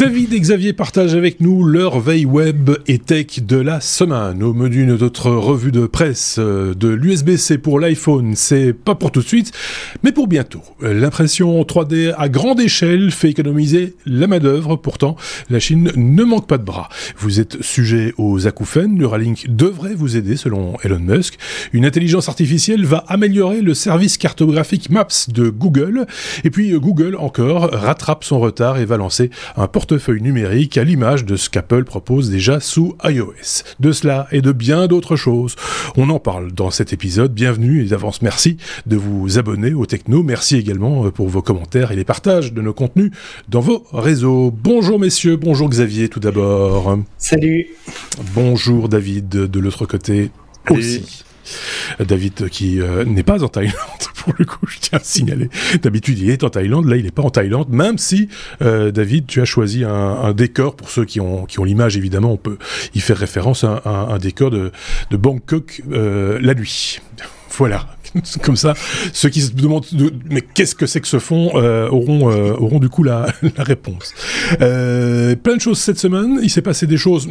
David et Xavier partagent avec nous leur veille web et tech de la semaine. Au menu de notre revue de presse euh, de l'USB-C pour l'iPhone, c'est pas pour tout de suite, mais pour bientôt. L'impression 3D à grande échelle fait économiser la main-d'œuvre. Pourtant, la Chine ne manque pas de bras. Vous êtes sujet aux acouphènes. Neuralink devrait vous aider selon Elon Musk. Une intelligence artificielle va améliorer le service cartographique Maps de Google. Et puis Google encore rattrape son retard et va lancer un portefeuille numérique à l'image de ce qu'Apple propose déjà sous iOS. De cela et de bien d'autres choses, on en parle dans cet épisode. Bienvenue et d'avance merci de vous abonner au Techno. Merci également euh, pour vos commentaires et les partages de nos contenus dans vos réseaux. Bonjour messieurs, bonjour Xavier tout d'abord. Salut. Bonjour David de l'autre côté aussi. David qui euh, n'est pas en Thaïlande pour le coup, je tiens à signaler. D'habitude, il est en Thaïlande, là, il n'est pas en Thaïlande, même si euh, David, tu as choisi un, décor pour ceux qui ont l'image, évidemment, on peut y faire référence à un, décor de, de Bangkok euh, la nuit. Voilà, comme ça, ceux qui se demandent mais qu'est-ce que c'est que ce fond euh, auront euh, auront du coup la, la réponse. Euh, plein de choses cette semaine. Il s'est passé des choses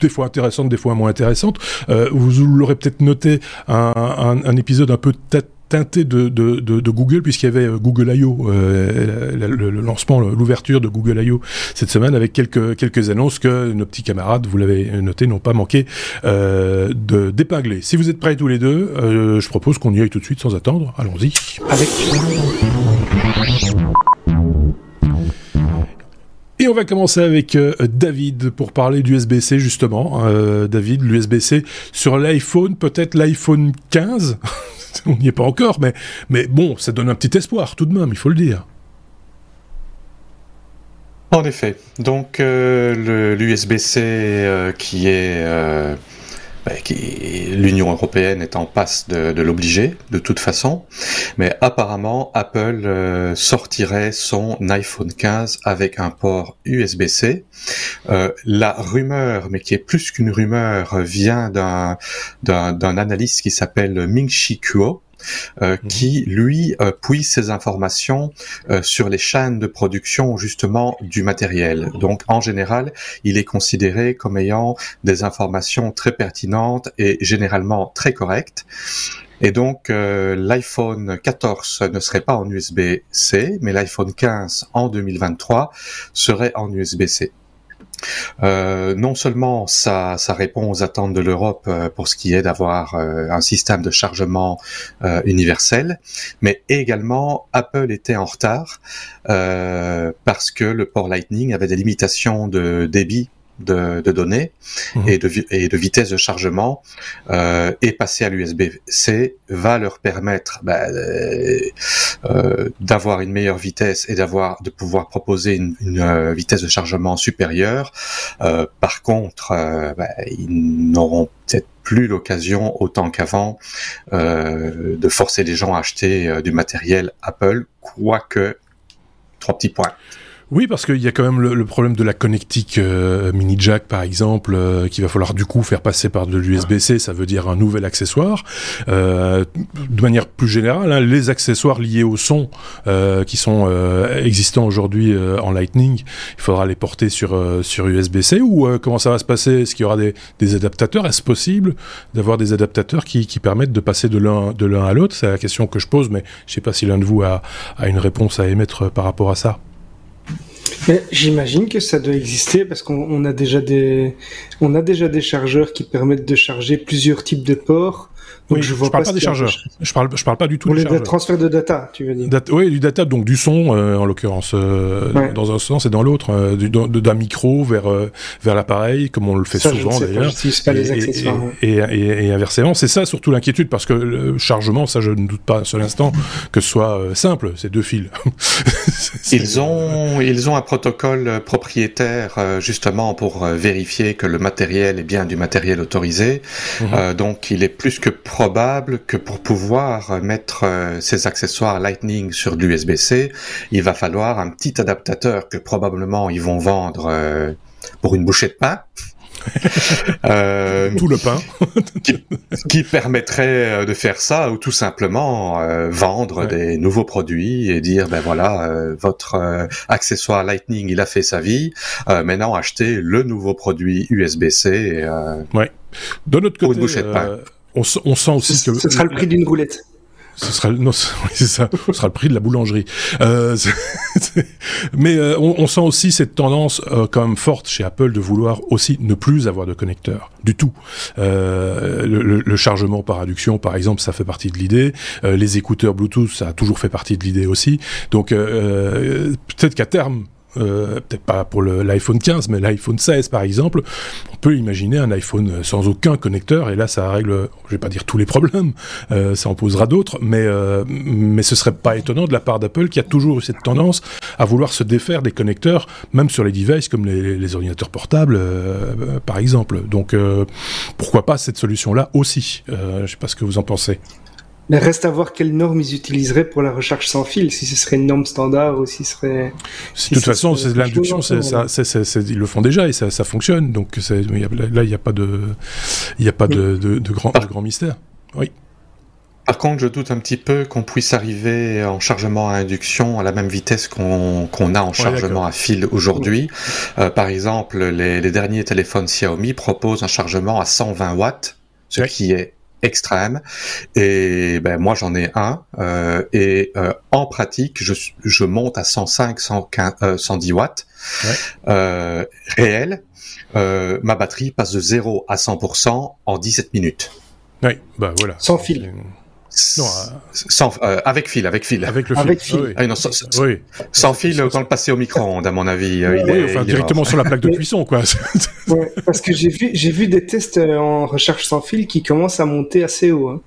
des fois intéressantes, des fois moins intéressantes. Euh, vous l'aurez peut-être noté un, un, un, épisode un peu tête teinté de, de, de, Google puisqu'il y avait euh, Google I.O., euh, le, lancement, l'ouverture de Google I.O. cette semaine avec quelques, quelques annonces que nos petits camarades, vous l'avez noté, n'ont pas manqué euh, d'épingler. Si vous êtes prêts tous les deux, euh, je propose qu'on y aille tout de suite sans attendre. Allons-y. Avec... On va commencer avec euh, David pour parler d'USB-C justement. Euh, David, l'USB-C sur l'iPhone, peut-être l'iPhone 15 on n'y est pas encore, mais, bon, ça donne un petit espoir tout de même, il faut le dire. En effet. Donc euh, l'USB-C qui est l'Union européenne est en passe de, l'obliger de toute façon, mais apparemment Apple sortirait son iPhone 15 avec un port USB-C. la rumeur, mais qui est plus qu'une rumeur, vient d'un d'un analyste qui s'appelle Ming Chi Kuo, euh, mhm. qui lui euh, puise ses informations euh, sur les chaînes de production justement du matériel. Donc en général, il est considéré comme ayant des informations très pertinentes et généralement très correctes. Et donc l'iPhone 14 ne serait pas en USB-C, mais l'iPhone 15 en 2023 serait en USB-C. Euh, non seulement ça, répond aux attentes de l'Europe euh, pour ce qui est d'avoir euh, un système de chargement universel, mais également Apple était en retard parce que le port Lightning avait des limitations de débit de, de données mhm. et, de, et de vitesse de chargement euh, et passer à l'USB-C va leur permettre bah, euh, euh, d'avoir une meilleure vitesse et d'avoir de pouvoir proposer une, une vitesse de chargement supérieure. Euh, par contre, bah, ils n'auront peut-être plus l'occasion autant qu'avant de forcer les gens à acheter du matériel Apple, quoique trois petits points. Oui, parce qu'il y a quand même le, problème de la connectique euh, mini jack, par exemple, euh, qu'il va falloir du coup faire passer par de l'USB-C. Ça veut dire un nouvel accessoire. Euh, de manière plus générale, hein, les accessoires liés au son qui sont existants aujourd'hui en Lightning, il faudra les porter sur sur USB-C ou comment ça va se passer? Est-ce qu'il y aura des, adaptateurs? Est-ce possible d'avoir des adaptateurs qui, permettent de passer de l'un à l'autre? C'est la question que je pose, mais je sais pas si l'un de vous a, a une réponse à émettre par rapport à ça. J'imagine que ça doit exister parce qu'on a déjà des on a déjà des chargeurs qui permettent de charger plusieurs types de ports oui, je, vois parle pas, des chargeurs. Je parle, je parle pas du tout des chargeurs. transfert de data, tu veux dire. oui, du data, donc du son, euh, en l'occurrence, euh, dans un sens et dans l'autre, euh, d'un micro vers vers l'appareil, comme on le fait souvent d'ailleurs. pas accessoires. Et, et, et, inversement, c'est ça surtout l'inquiétude, parce que le chargement, ça, je ne doute pas un seul instant que ce soit simple, c'est deux fils. ils ont ils ont un protocole propriétaire justement pour vérifier que le matériel est bien du matériel autorisé. Mhm. donc, il est plus que probable que pour pouvoir mettre euh, ces accessoires Lightning sur l'USB-C, il va falloir un petit adaptateur que probablement ils vont vendre euh, pour une bouchée de pain. euh, tout le pain, qui, permettrait de faire ça ou tout simplement vendre des nouveaux produits et dire ben voilà votre accessoire Lightning il a fait sa vie, maintenant achetez le nouveau produit USB-C. ouais. De notre côté, on, on, sent aussi que ce sera le prix d'une roulette ce sera non, c'est ça, ce sera le prix de la boulangerie. Euh, mais euh, on, on, sent aussi cette tendance euh, quand même forte chez Apple de vouloir aussi ne plus avoir de connecteur du tout. Euh, le, le, chargement par induction, par exemple, ça fait partie de l'idée. Euh, les écouteurs Bluetooth, ça a toujours fait partie de l'idée aussi. Donc peut-être qu'à terme, euh, peut-être pas pour l'iPhone 15, mais l'iPhone 16 par exemple, on peut imaginer un iPhone sans aucun connecteur, et là ça règle, je vais pas dire tous les problèmes, euh, ça en posera d'autres, mais, euh, mais ce serait pas étonnant de la part d'Apple qui a toujours eu cette tendance à vouloir se défaire des connecteurs, même sur les devices comme les, les ordinateurs portables par exemple. Donc pourquoi pas cette solution-là aussi Je sais pas ce que vous en pensez. Mais reste à voir quelle norme ils utiliseraient pour la recharge sans fil, si ce serait une norme standard ou si ce serait. de toute façon, l'induction, ils le font déjà et ça, ça fonctionne. Donc là, il n'y a pas de, il n'y a pas de, de, de, grand, de grand mystère. Oui. Par contre, je doute un petit peu qu'on puisse arriver en chargement à induction à la même vitesse qu'on a en chargement à fil aujourd'hui. Euh, par exemple, les, les, derniers téléphones Xiaomi proposent un chargement à 120 watts, ce qui est extrême. Et ben moi j'en ai un euh, et euh, en pratique je, je monte à 105, 115, 110 watts euh, réel. Euh, ma batterie passe de 0 à 100% en 17 minutes. Oui, bah voilà. Sans fil. Non, euh, sans, euh, avec fil, avec fil. Avec le fil. fil. Ah, non, sans, oui. sans fil, quand le passer au micro-ondes, à mon avis. Euh, il est, enfin, directement sur la plaque de cuisson, quoi. ouais, parce que j'ai vu, j'ai vu des tests en recherche sans fil qui commencent à monter assez haut. Hein.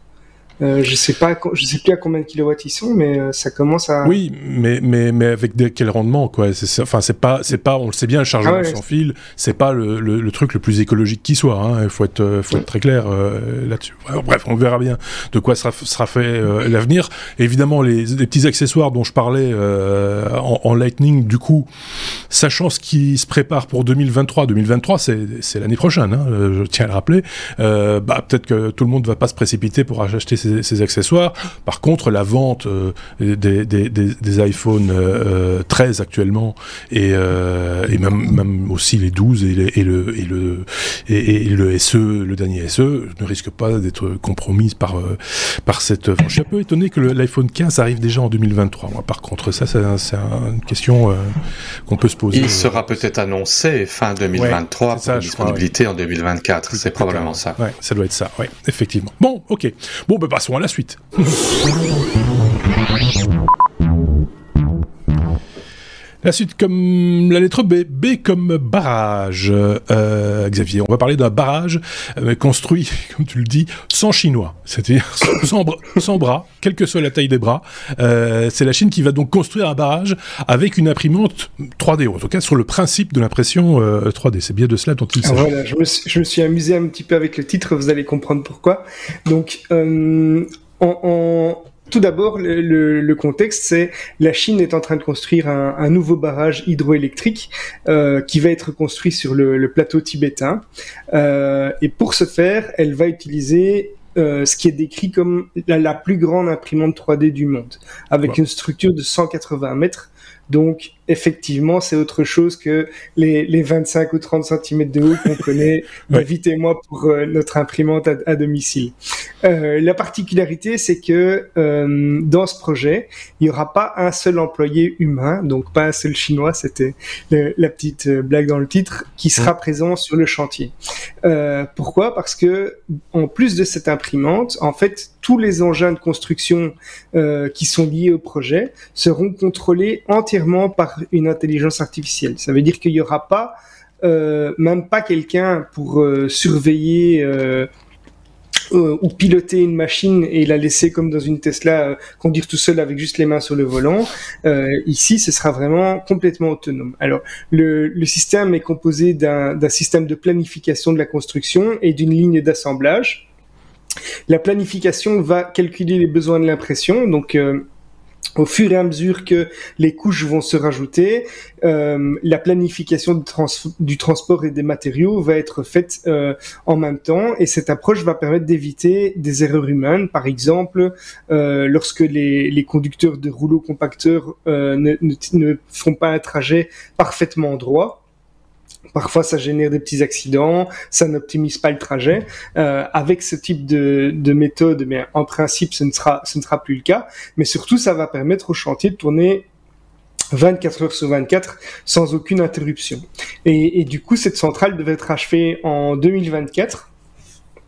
Euh, je sais pas, je sais plus à combien de kilowatts ils sont, mais euh, ça commence à. Oui, mais mais mais avec des, quel rendement quoi C'est enfin c'est pas c'est pas on le sait bien le chargement ah sans fil, c'est pas le, le, le, truc le plus écologique qui soit. Hein. Il faut être euh, faut être très clair euh, là-dessus. Bref, on verra bien de quoi sera sera fait l'avenir. Évidemment, les, les, petits accessoires dont je parlais en, en, Lightning, du coup, sachant ce qui se prépare pour 2023, 2023, c'est c'est l'année prochaine. Hein, je tiens à le rappeler. bah peut-être que tout le monde va pas se précipiter pour acheter ces ces, accessoires. Par contre, la vente euh, des, des, des, iPhone 13 euh, euh, actuellement et, et même, même, aussi les 12 et, et le, et, le, et, le SE, le dernier SE, ne risque pas d'être compromise par, par cette... je suis un peu étonné que l'iPhone 15 arrive déjà en 2023. Moi, par contre, ça, c'est une question qu'on peut se poser. Il sera peut-être annoncé fin 2023 pour ça, disponibilité en 2024. C'est probablement ça. Ouais, ça doit être ça, oui, effectivement. Bon, ok. Bon, ben, passons à la suite. La suite comme la lettre B, B comme barrage. Euh, Xavier, on va parler d'un barrage euh, construit, comme tu le dis, sans chinois, c'est-à-dire sans, sans, bras, quelle que soit la taille des bras. Euh, c'est la Chine qui va donc construire un barrage avec une imprimante 3D, en tout cas sur le principe de l'impression 3D. Euh, c'est bien de cela dont il ah, s'agit. Voilà, je me, suis, je me, suis, amusé un petit peu avec le titre, vous allez comprendre pourquoi. Donc, en, en tout d'abord, le, le, contexte, c'est la Chine est en train de construire un, un nouveau barrage hydroélectrique euh, qui va être construit sur le, le plateau tibétain. Euh, et pour ce faire, elle va utiliser euh, ce qui est décrit comme la, la, plus grande imprimante 3D du monde, avec une structure de 180 mètres. Donc, effectivement, c'est autre chose que les, les 25 ou 30 cm de haut qu'on connaît, évitez-moi pour euh, notre imprimante à, domicile. Euh, la particularité, c'est que euh, dans ce projet, il n'y aura pas un seul employé humain, donc pas un seul chinois, c'était la petite euh, blague dans le titre, qui sera présent sur le chantier. Euh, pourquoi? Parce que en plus de cette imprimante, en fait, tous les engins de construction qui sont liés au projet seront contrôlés entièrement par une intelligence artificielle. Ça veut dire qu'il n'y aura pas, euh, même pas quelqu'un pour euh, surveiller euh, ou piloter une machine et la laisser comme dans une Tesla conduire tout seul avec juste les mains sur le volant. ici, ce sera vraiment complètement autonome. Alors, le système est composé d'un système de planification de la construction et d'une ligne d'assemblage. La planification va calculer les besoins de l'impression, donc au fur et à mesure que les couches vont se rajouter, euh, la planification du, transport et des matériaux va être faite euh, en même temps et cette approche va permettre d'éviter des erreurs humaines. Par exemple, euh, lorsque les, conducteurs de rouleaux compacteurs euh, ne, font pas un trajet parfaitement droit, Parfois, ça génère des petits accidents, ça n'optimise pas le trajet. Euh, avec ce type de, de, méthode, mais en principe, ce ne sera, ce ne sera plus le cas. Mais surtout, ça va permettre au chantier de tourner 24 heures sur 24 sans aucune interruption. Et, et du coup, cette centrale devait être achevée en 2024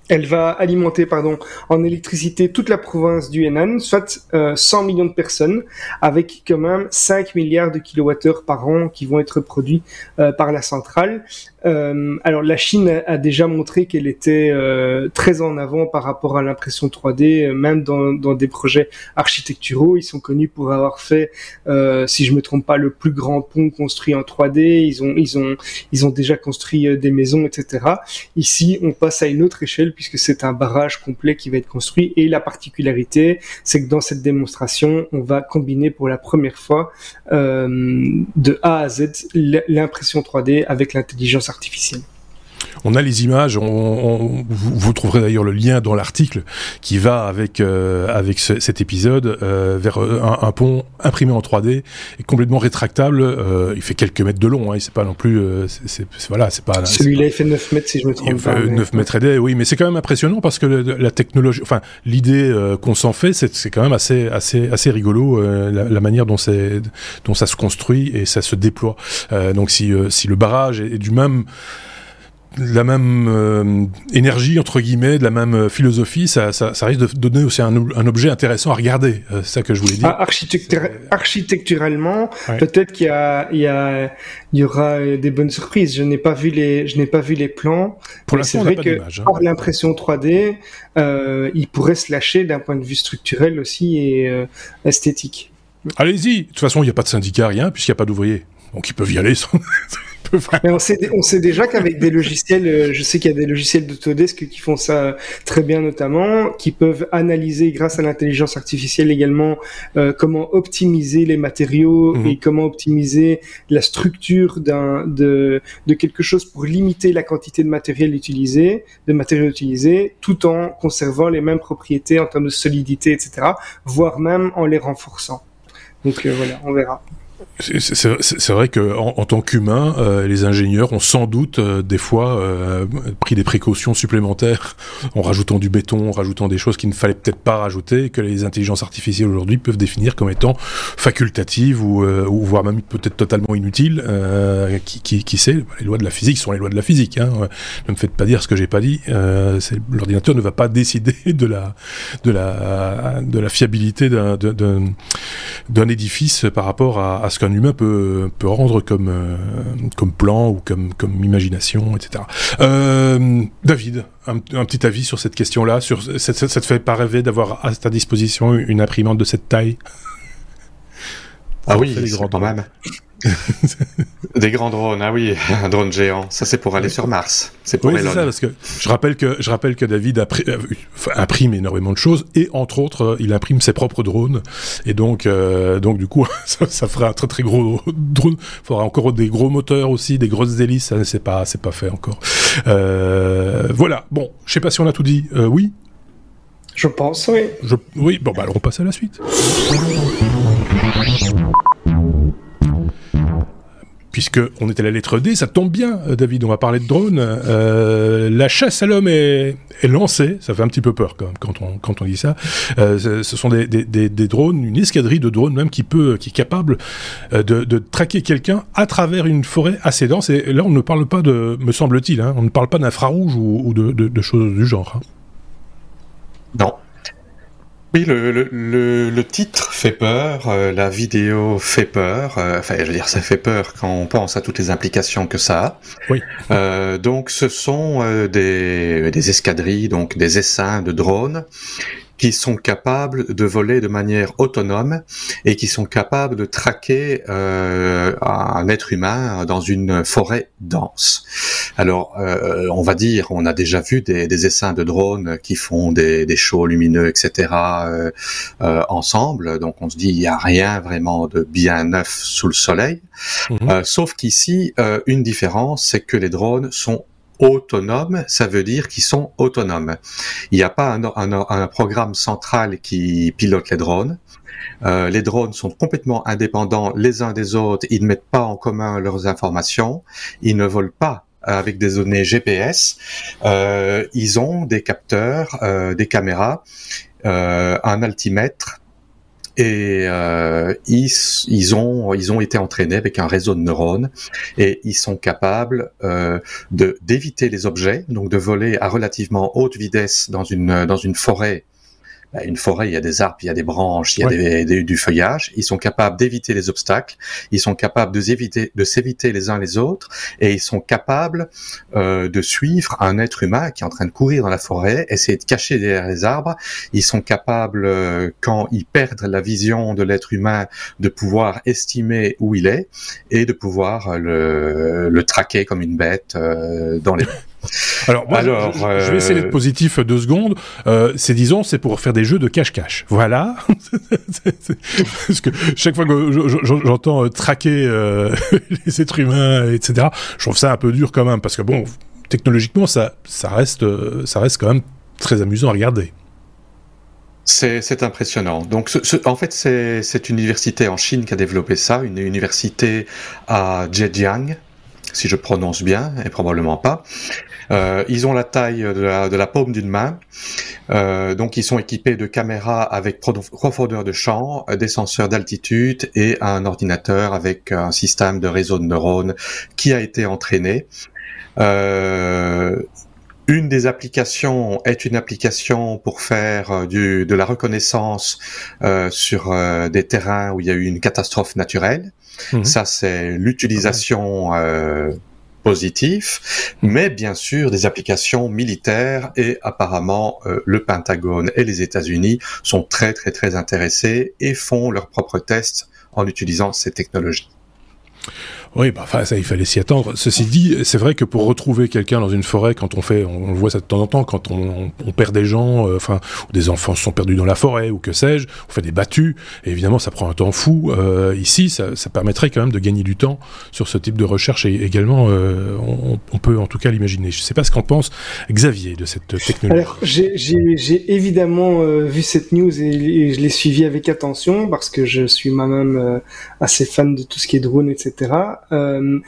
elle va alimenter pardon, en électricité toute la province du Henan, soit 100 euh, millions de personnes, avec quand même 5 milliards de kilowattheures par an qui vont être produits euh, par la centrale. Euh, alors la Chine a, déjà montré qu'elle était euh, très en avant par rapport à l'impression 3D, euh, même dans, dans, des projets architecturaux. Ils sont connus pour avoir fait, euh, si je me trompe pas, le plus grand pont construit en 3D. Ils ont, ils ont, ils ont déjà construit euh, des maisons, etc. Ici, on passe à une autre échelle puisque c'est un barrage complet qui va être construit. Et la particularité, c'est que dans cette démonstration, on va combiner pour la première fois de A à Z l'impression 3D avec l'intelligence artificielle. On a les images, on, vous, trouverez d'ailleurs le lien dans l'article qui va avec euh, avec cet épisode euh, vers euh, un, pont imprimé en 3D et complètement rétractable. il fait quelques mètres de long, hein, c'est pas non plus, c'est voilà, c'est pas. Celui-là il fait 9 mètres si je me trompe pas. 9 mètres et oui, mais c'est quand même impressionnant parce que la technologie, enfin l'idée qu'on s'en fait, c'est quand même assez assez assez rigolo la, la, manière dont c'est dont ça se construit et ça se déploie. donc si si le barrage est du même la même euh, énergie entre guillemets, de la même euh, philosophie, ça, ça, ça, risque de donner aussi un, un objet intéressant à regarder. Euh, c'est ça que je voulais dire. Ah, architecturalement, peut-être qu'il y a, il y a, il y aura des bonnes surprises. Je n'ai pas vu les, je n'ai pas vu les plans. Pour l'instant, c'est vrai que hein. par l'impression 3D, euh, il pourrait se lâcher d'un point de vue structurel aussi et esthétique. Allez-y. De toute façon, il n'y a pas de syndicat, rien, puisqu'il n'y a pas d'ouvriers. Donc ils peuvent y aller sans, Mais on sait, on sait déjà qu'avec des logiciels, euh, je sais qu'il y a des logiciels d'Autodesk qui font ça très bien notamment, qui peuvent analyser grâce à l'intelligence artificielle également euh, comment optimiser les matériaux mhm. et comment optimiser la structure d'un de, de quelque chose pour limiter la quantité de matériel utilisé, de matériaux utilisés, tout en conservant les mêmes propriétés en termes de solidité, etc., voire même en les renforçant. Donc euh, voilà, on verra. C'est vrai que en, tant qu'humain, euh, les ingénieurs ont sans doute euh, des fois euh, pris des précautions supplémentaires en rajoutant du béton, en rajoutant des choses qu'il ne fallait peut-être pas rajouter, que les intelligences artificielles aujourd'hui peuvent définir comme étant facultatives ou, voire même peut-être totalement inutiles. qui, sait Les lois de la physique sont les lois de la physique. Hein. Ne me faites pas dire ce que j'ai pas dit. L'ordinateur ne va pas décider de la fiabilité d'un édifice par rapport à, à ce qu'un humain peut, peut rendre comme, euh, comme plan ou comme, comme imagination, etc. Euh, David, un, petit avis sur cette question-là sur, ça, ça, te fait pas rêver d'avoir à ta disposition une imprimante de cette taille? Ah oui, quand même. Des grands drones, ah oui, un drone géant. Ça, c'est pour aller sur Mars. C'est pour oui, c'est ça, parce que je rappelle que je rappelle que David euh, imprime énormément de choses et entre autres, euh, il imprime ses propres drones. Et donc, euh, donc du coup, ça, ça fera un très très gros drone. Il faudra encore des gros moteurs aussi, des grosses hélices. Ça, c'est pas, c'est pas fait encore. Euh, voilà. Bon, je sais pas si on a tout dit. Euh, oui? Je pense, oui. Je, oui. Bon, bah alors on passe à la suite puisque on était à la lettre D, ça tombe bien, euh, David, on va parler de drones. Euh, la chasse à l'homme est, est, lancée, ça fait un petit peu peur quand, on, quand on dit ça. Euh, ce, sont des, drones, une escadrille de drones même qui peut, qui est capable de, traquer quelqu'un à travers une forêt assez dense. Et là, on ne parle pas de, me semble-t-il, hein, on ne parle pas d'infrarouge ou, de, choses du genre. Hein. Non, oui, le, le, le, titre fait peur, euh, la vidéo fait peur. Euh, enfin, je veux dire, ça fait peur quand on pense à toutes les implications que ça a. Oui. Euh, donc, ce sont euh, des, des escadrilles, donc des essaims de drones qui sont capables de voler de manière autonome et qui sont capables de traquer euh, un être humain dans une forêt dense. Alors, euh, on va dire, on a déjà vu des, des essaims de drones qui font des, des shows lumineux, etc. Euh, euh, ensemble. Donc, on se dit, il n'y a rien vraiment de bien neuf sous le soleil. Mhm. Euh, sauf qu'ici, une différence, c'est que les drones sont autonomes, ça veut dire qu'ils sont autonomes. Il n'y a pas un, un, un, programme central qui pilote les drones. Euh, les drones sont complètement indépendants les uns des autres. Ils ne mettent pas en commun leurs informations. Ils ne volent pas avec des données GPS. Euh, ils ont des capteurs, euh, des caméras, euh, un altimètre et euh, ils, ont été entraînés avec un réseau de neurones et ils sont capables euh, de d'éviter les objets donc de voler à relativement haute vitesse dans une dans une forêt une forêt, il y a des arbres, il y a des branches, il y a des, du feuillage. Ils sont capables d'éviter les obstacles, ils sont capables de s'éviter, de s'éviter les uns les autres, et ils sont capables euh, de suivre un être humain qui est en train de courir dans la forêt, essayer de cacher derrière les arbres. Ils sont capables, euh, quand ils perdent la vision de l'être humain, de pouvoir estimer où il est et de pouvoir le, le traquer comme une bête euh, dans les alors, moi, je, vais essayer d'être euh, positif deux secondes. Euh, c'est disons, c'est pour faire des jeux de cache-cache. Voilà. Parce que chaque fois que j'entends euh, traquer euh, les êtres humains, etc., je trouve ça un peu dur quand même, parce que bon, technologiquement, ça, ça reste, ça reste quand même très amusant à regarder. C'est impressionnant. Donc, ce, en fait, c'est une université en Chine qui a développé ça, une université à Zhejiang, si je prononce bien, et probablement pas. Euh, ils ont la taille de la, de la paume d'une main, euh, donc ils sont équipés de caméras avec profondeur de champ, des senseurs d'altitude et un ordinateur avec un système de réseau de neurones qui a été entraîné. Euh, une des applications est une application pour faire du, de la reconnaissance euh, sur euh, des terrains où il y a eu une catastrophe naturelle. Mhm. Ça, c'est l'utilisation euh, positive, mais bien sûr des applications militaires et apparemment euh, le Pentagone et les États-Unis sont très très très intéressés et font leurs propres tests en utilisant ces technologies. Oui, bah, enfin, ça, il fallait s'y attendre. Ceci dit, c'est vrai que pour retrouver quelqu'un dans une forêt, quand on fait, on, voit ça de temps en temps, quand on, on, perd des gens, euh, enfin, ou des enfants sont perdus dans la forêt, ou que sais-je, on fait des battues, évidemment, ça prend un temps fou. Euh, ici, ça, permettrait quand même de gagner du temps sur ce type de recherche, et également, euh, on, on, peut en tout cas l'imaginer. Je ne sais pas ce qu'en pense Xavier de cette technologie. Alors, j'ai évidemment vu cette news et, et je l'ai suivi avec attention, parce que je suis moi-même assez fan de tout ce qui est drone, etc. Euh,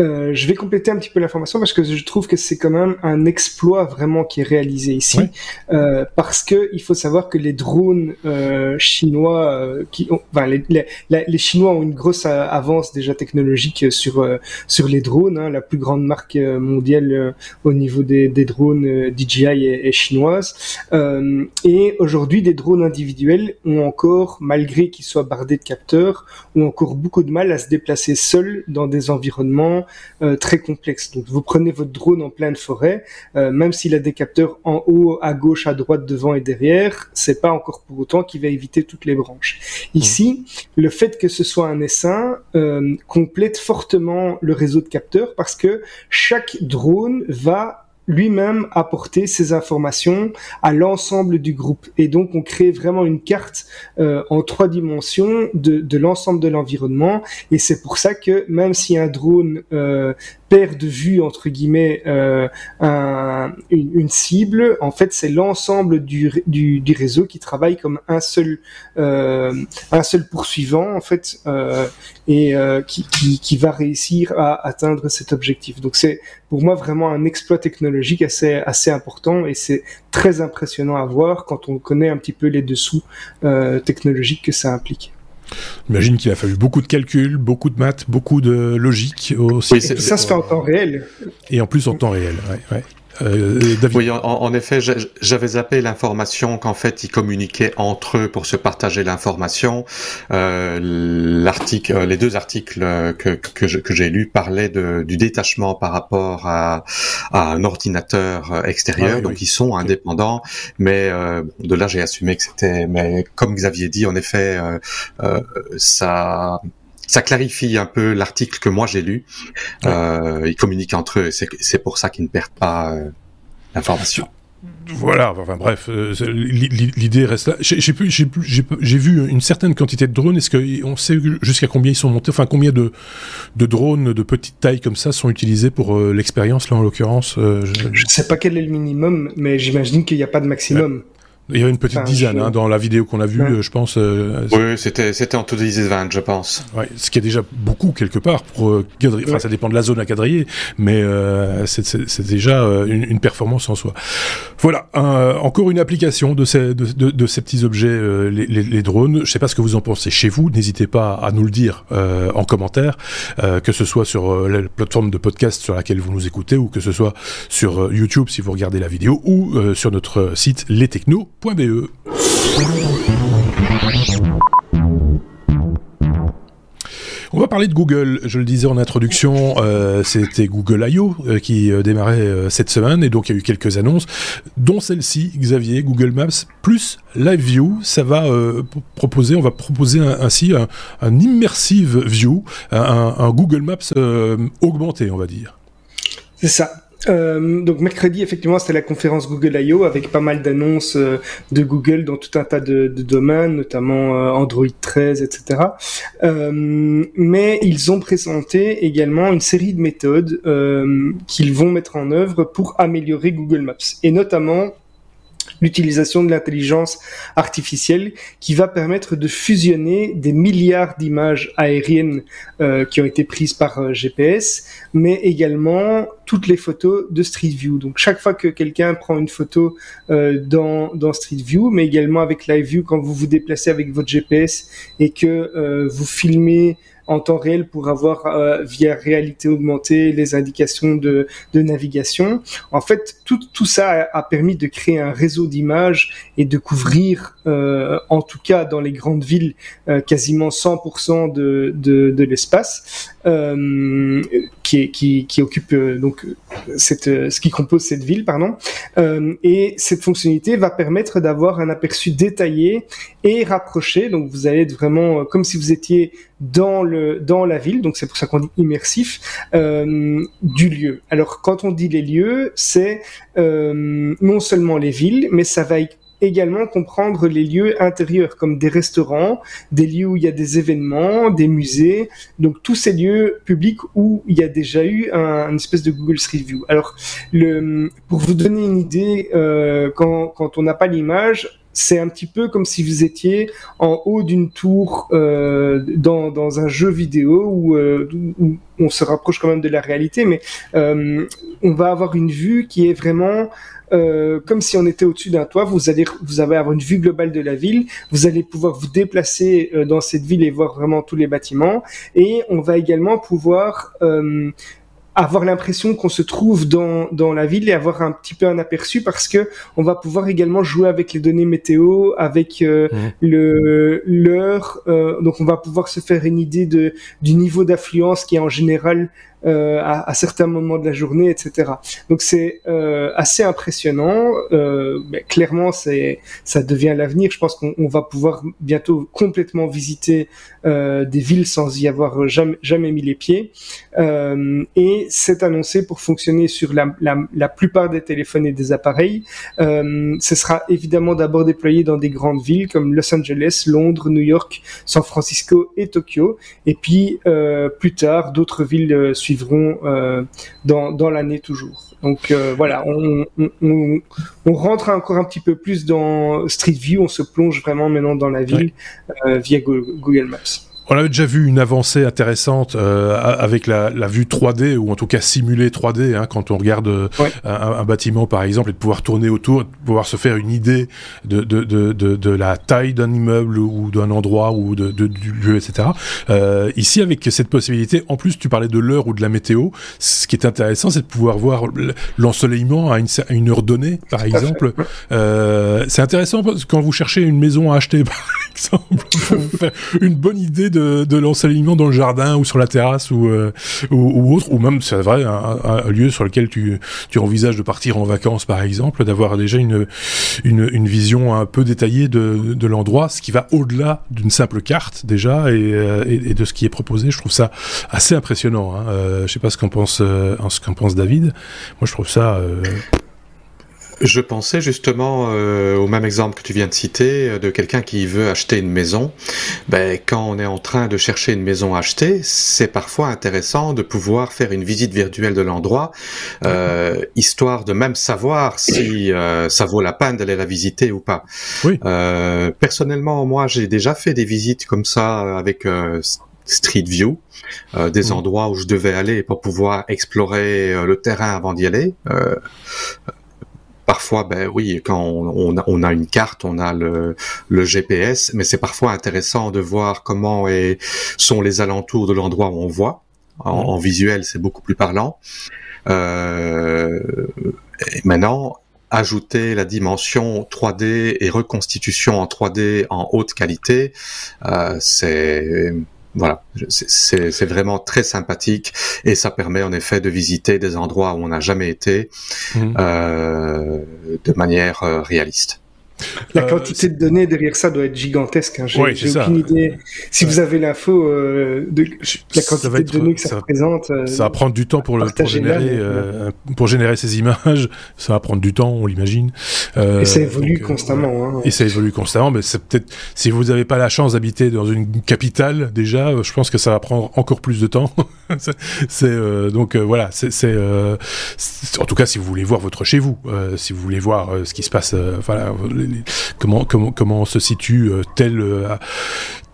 euh, je vais compléter un petit peu l'information parce que je trouve que c'est quand même un exploit vraiment qui est réalisé ici, euh, parce que il faut savoir que les drones euh, chinois, euh, qui ont, enfin, les, les, les, Chinois ont une grosse avance déjà technologique sur euh, sur les drones. Hein, la plus grande marque mondiale au niveau des, des drones DJI est, est chinoise, et aujourd'hui des drones individuels ont encore, malgré qu'ils soient bardés de capteurs, ont encore beaucoup de mal à se déplacer seuls dans des environnements euh, très complexe. Donc vous prenez votre drone en pleine forêt, euh, même s'il a des capteurs en haut, à gauche, à droite, devant et derrière, c'est pas encore pour autant qu'il va éviter toutes les branches. Ici, le fait que ce soit un essaim euh, complète fortement le réseau de capteurs parce que chaque drone va lui-même apporter ces informations à l'ensemble du groupe. Et donc, on crée vraiment une carte euh, en trois dimensions de, l'ensemble de l'environnement. Et c'est pour ça que même si un drone euh, perd de vue entre guillemets euh, un, une, cible, en fait, c'est l'ensemble du, du, réseau qui travaille comme un seul euh, un seul poursuivant en fait et euh, qui, qui, qui, va réussir à atteindre cet objectif. Donc c'est pour moi vraiment un exploit technologique assez assez important et c'est très impressionnant à voir quand on connaît un petit peu les dessous euh, technologiques que ça implique. J'imagine qu'il a fallu beaucoup de calculs, beaucoup de maths, beaucoup de logique aussi. ça se fait en temps réel. Et en plus en temps réel, ouais. ouais. David. Oui, en, effet, j'avais zappé l'information qu'en fait ils communiquaient entre eux pour se partager l'information. L'article, les deux articles que, que j'ai lus parlaient de, du détachement par rapport à, à un ordinateur extérieur, ah donc ils sont indépendants. Mais de là, j'ai assumé que c'était. Mais comme Xavier dit, en effet, ça ça clarifie un peu l'article que moi j'ai lu. Euh, ils communiquent entre eux, c'est pour ça qu'ils ne perdent pas euh, l'information. Voilà, enfin bref, euh, l'idée reste là. J'ai vu une certaine quantité de drones. Est-ce qu'on sait jusqu'à combien ils sont montés? Enfin, combien de, de drones de petite taille comme ça sont utilisés pour l'expérience, là en l'occurrence Je ne sais pas quel est le minimum, mais j'imagine qu'il n'y a pas de maximum. Il y a une petite dizaine hein, dans la vidéo qu'on a vue, euh, je pense. Euh, oui, c'était c'était en tout 20, je pense. Ouais, ce qui est déjà beaucoup quelque part pour euh, Enfin, ça dépend de la zone à quadriller, mais euh, c'est déjà euh, une, une, performance en soi. Voilà, encore une application de ces de, de, de ces petits objets, les, les, les, drones. Je sais pas ce que vous en pensez chez vous. N'hésitez pas à nous le dire en commentaire, que ce soit sur la plateforme de podcast sur laquelle vous nous écoutez ou que ce soit sur YouTube si vous regardez la vidéo ou sur notre site Les Technos E. On va parler de Google. Je le disais en introduction, euh, c'était Google I.O. Euh, qui euh, démarrait cette semaine et donc il y a eu quelques annonces, dont celle-ci, Xavier, Google Maps plus Live View. Ça va proposer, on va proposer ainsi un, immersive view, un Google Maps augmenté, on va dire. C'est ça. Euh, donc mercredi, effectivement, c'était la conférence Google I.O. avec pas mal d'annonces euh, de Google dans tout un tas de, domaines, notamment euh, Android 13, etc. Mais ils ont présenté également une série de méthodes qu'ils vont mettre en œuvre pour améliorer Google Maps, et notamment l'utilisation de l'intelligence artificielle qui va permettre de fusionner des milliards d'images aériennes euh, qui ont été prises par euh, GPS, mais également toutes les photos de Street View. Donc chaque fois que quelqu'un prend une photo euh, dans, dans Street View, mais également avec Live View quand vous vous déplacez avec votre GPS et que vous filmez en temps réel pour avoir euh, via réalité augmentée les indications de, navigation. En fait, tout, tout ça a, permis de créer un réseau d'images et de couvrir, euh, en tout cas dans les grandes villes, euh, quasiment 100% de, de, de l'espace euh, qui, qui, qui, occupe euh, donc cette, ce qui compose cette ville, pardon. et cette fonctionnalité va permettre d'avoir un aperçu détaillé et rapproché. Donc vous allez être vraiment comme si vous étiez dans le dans la ville, donc c'est pour ça qu'on dit immersif euh, du lieu. Alors quand on dit les lieux, c'est euh, non seulement les villes, mais ça va également comprendre les lieux intérieurs comme des restaurants, des lieux où il y a des événements, des musées, donc tous ces lieux publics où il y a déjà eu un, une espèce de Google Street View. Alors, le, pour vous donner une idée, euh, quand, quand on n'a pas l'image, c'est un petit peu comme si vous étiez en haut d'une tour euh, dans, dans, un jeu vidéo où, euh, où, on se rapproche quand même de la réalité, mais euh, on va avoir une vue qui est vraiment euh, comme si on était au-dessus d'un toit. Vous allez vous allez avoir une vue globale de la ville. Vous allez pouvoir vous déplacer euh, dans cette ville et voir vraiment tous les bâtiments. Et on va également pouvoir euh, avoir l'impression qu'on se trouve dans, dans la ville et avoir un petit peu un aperçu parce que on va pouvoir également jouer avec les données météo, avec euh, mmh. le l'heure. Euh, donc on va pouvoir se faire une idée de du niveau d'affluence qui est en général euh, à, à, certains moments de la journée, etc. Donc c'est euh, assez impressionnant. Euh, mais clairement, c'est ça devient l'avenir. Je pense qu'on va pouvoir bientôt complètement visiter euh, des villes sans y avoir jamais, jamais mis les pieds. Euh, et c'est annoncé pour fonctionner sur la, la, la, plupart des téléphones et des appareils. Euh, ce sera évidemment d'abord déployé dans des grandes villes comme Los Angeles, Londres, New York, San Francisco et Tokyo. Et puis plus tard, d'autres villes suivront euh, dans, dans l'année toujours. Donc euh, voilà, on, on, on, rentre encore un petit peu plus dans Street View, on se plonge vraiment maintenant dans la ville euh, via Google Maps. On avait déjà vu une avancée intéressante euh, avec la, la, vue 3D ou en tout cas simulée 3D hein, quand on regarde euh, un, un, bâtiment par exemple et de pouvoir tourner autour, de pouvoir se faire une idée de, de, de, de, de la taille d'un immeuble ou d'un endroit ou de, de, du lieu, etc. Euh, ici avec cette possibilité, en plus tu parlais de l'heure ou de la météo, ce qui est intéressant c'est de pouvoir voir l'ensoleillement à une, à une heure donnée par exemple. Euh, c'est intéressant parce que quand vous cherchez une maison à acheter par exemple, pour vous faire une bonne idée de de, l'ensoleillement dans le jardin ou sur la terrasse ou, euh, ou, autre, ou même, c'est vrai, un, lieu sur lequel tu, tu envisages de partir en vacances, par exemple, d'avoir déjà une, une, vision un peu détaillée de, de l'endroit, ce qui va au-delà d'une simple carte déjà et, euh, et, de ce qui est proposé. Je trouve ça assez impressionnant. Hein. Euh, je sais pas ce qu'en pense, ce qu'en pense David. Moi, je trouve ça je pensais justement euh, au même exemple que tu viens de citer, euh, de quelqu'un qui veut acheter une maison. Ben, quand on est en train de chercher une maison à acheter, c'est parfois intéressant de pouvoir faire une visite virtuelle de l'endroit, euh, histoire de même savoir si euh, ça vaut la peine d'aller la visiter ou pas. Oui. Euh, personnellement, moi, j'ai déjà fait des visites comme ça avec Street View, euh, des endroits où je devais aller pour pouvoir explorer le terrain avant d'y aller. Euh, Parfois, ben oui, quand on, on, a une carte, on a le, le GPS, mais c'est parfois intéressant de voir comment est, sont les alentours de l'endroit où on voit. En, visuel, c'est beaucoup plus parlant. Euh, maintenant, ajouter la dimension 3D et reconstitution en 3D en haute qualité, euh, c'est voilà, c'est vraiment très sympathique et ça permet en effet de visiter des endroits où on n'a jamais été mmh. euh, de manière euh, réaliste. La euh, quantité de données derrière ça doit être gigantesque. Hein. J'ai aucune idée. Si vous avez l'info euh, de la quantité de données que ça, représente. Euh, ça va prendre du temps pour, le, pour, générer, pour générer ces images. Ça va prendre du temps, on l'imagine. et ça évolue constamment. Hein. Et ça évolue constamment. Mais c'est peut-être si vous n'avez pas la chance d'habiter dans une capitale déjà, je pense que ça va prendre encore plus de temps. c'est donc voilà. C'est en tout cas si vous voulez voir votre chez vous, si vous voulez voir ce qui se passe. voilà comment, comment, comment se situe euh, tel euh,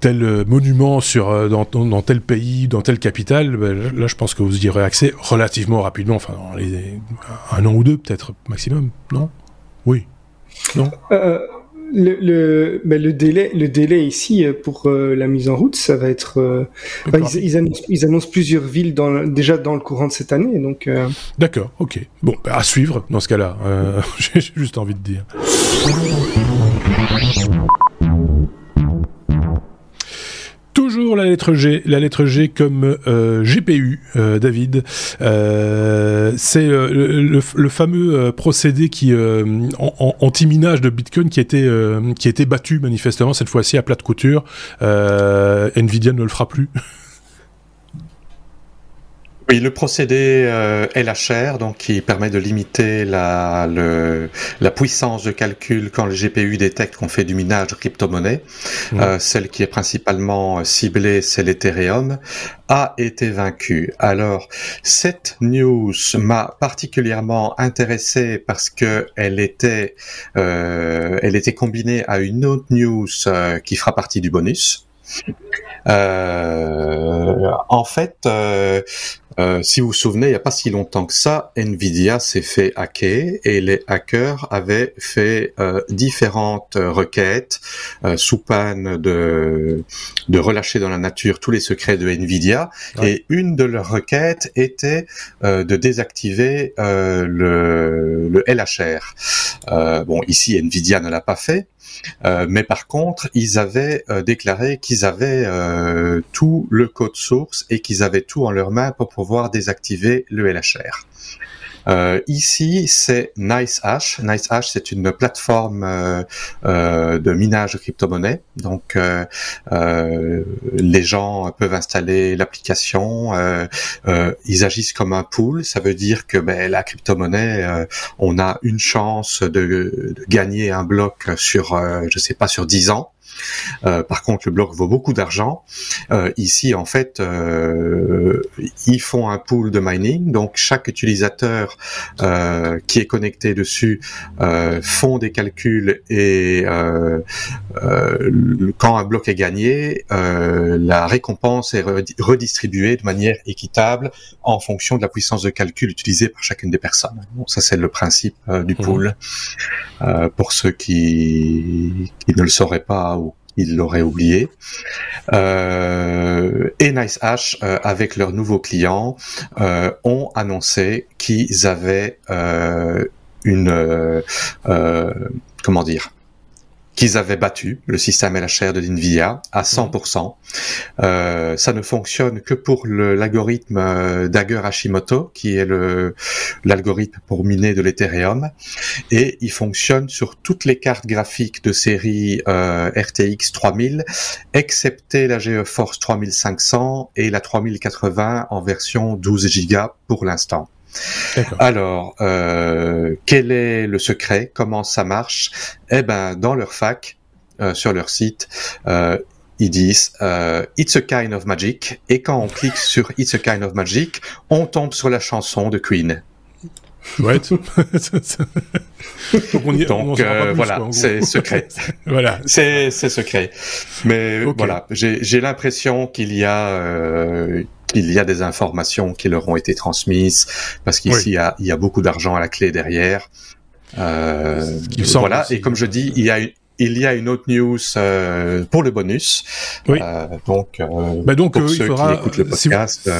tel euh, monument sur dans, dans, tel pays, dans telle capitale, ben, là je pense que vous y aurez accès relativement rapidement, enfin dans un an ou deux peut-être maximum, non? Oui. Non? Le, le, ben le, délai, le délai ici euh, pour euh, la mise en route, ça va être. Euh, ils, ils, annoncent, ils, annoncent, plusieurs villes dans, déjà dans le courant de cette année, donc. D'accord, ok. Bon, ben, à suivre dans ce cas-là. J'ai juste envie de dire. Toujours la lettre G, la lettre G comme euh, GPU, euh, David. Euh, c'est le, fameux procédé qui anti-minage de Bitcoin qui a été qui a été battu manifestement cette fois-ci à plate couture. Nvidia ne le fera plus. Oui, le procédé euh, LHR, donc qui permet de limiter la, le, la puissance de calcul quand le GPU détecte qu'on fait du minage de crypto-monnaie, mmh. euh, celle qui est principalement ciblée, c'est l'Ethereum, a été vaincu. Alors, cette news m'a particulièrement intéressé parce que elle était, euh, elle était combinée à une autre news euh, qui fera partie du bonus. Euh, en fait, euh, euh, si vous vous souvenez, il n'y a pas si longtemps que ça, Nvidia s'est fait hacker et les hackers avaient fait euh, différentes requêtes euh, sous peine de, de relâcher dans la nature tous les secrets de Nvidia. Et une de leurs requêtes était de désactiver le, le LHR. bon, ici, Nvidia ne l'a pas fait, euh, mais par contre, ils avaient euh, déclaré qu'ils avaient euh, tout le code source et qu'ils avaient tout en leurs mains pour pouvoir désactiver le LHR. Euh, ici, c'est NiceHash. NiceHash, c'est une plateforme euh, euh, de minage de crypto-monnaie. Donc, les gens peuvent installer l'application. ils agissent comme un pool. Ça veut dire que ben, la crypto-monnaie, on a une chance de, de, gagner un bloc sur, je sais pas, sur 10 ans. Par contre, le bloc vaut beaucoup d'argent. ici, en fait, ils font un pool de mining, donc chaque utilisateur qui est connecté dessus font des calculs et quand un bloc est gagné, la récompense est redistribuée de manière équitable en fonction de la puissance de calcul utilisée par chacune des personnes. Bon, ça c'est le principe du mmh. pool. Euh, pour ceux qui, qui ne le sauraient pas ou ils l'auraient oublié. Euh, et NiceHash, euh, avec leurs nouveaux clients, euh, ont annoncé qu'ils avaient euh, une euh, comment dire qu'ils avaient battu le système LHR de NVIDIA à 100%. Euh, ça ne fonctionne que pour l'algorithme euh, Dagger Hashimoto, qui est l'algorithme pour miner de l'Ethereum, et il fonctionne sur toutes les cartes graphiques de série euh, RTX 3000, excepté la GeForce 3500 et la 3080 en version 12 Go pour l'instant. Alors, euh, quel est le secret? Comment ça marche? Eh ben, dans leur fac, euh, sur leur site, euh, ils disent It's a kind of magic. Et quand on clique sur It's a kind of magic, on tombe sur la chanson de Queen. Ouais. Donc, voilà, c'est secret. voilà, c'est secret. Mais voilà, j'ai l'impression qu'il y a il y a des informations qui leur ont été transmises parce qu'ici il, y a beaucoup d'argent à la clé derrière. Euh, voilà. Et comme je dis, il y a il y a une autre news euh, pour le bonus. Oui. Euh, donc, euh, bah donc pour euh, ceux qui écoutent le podcast,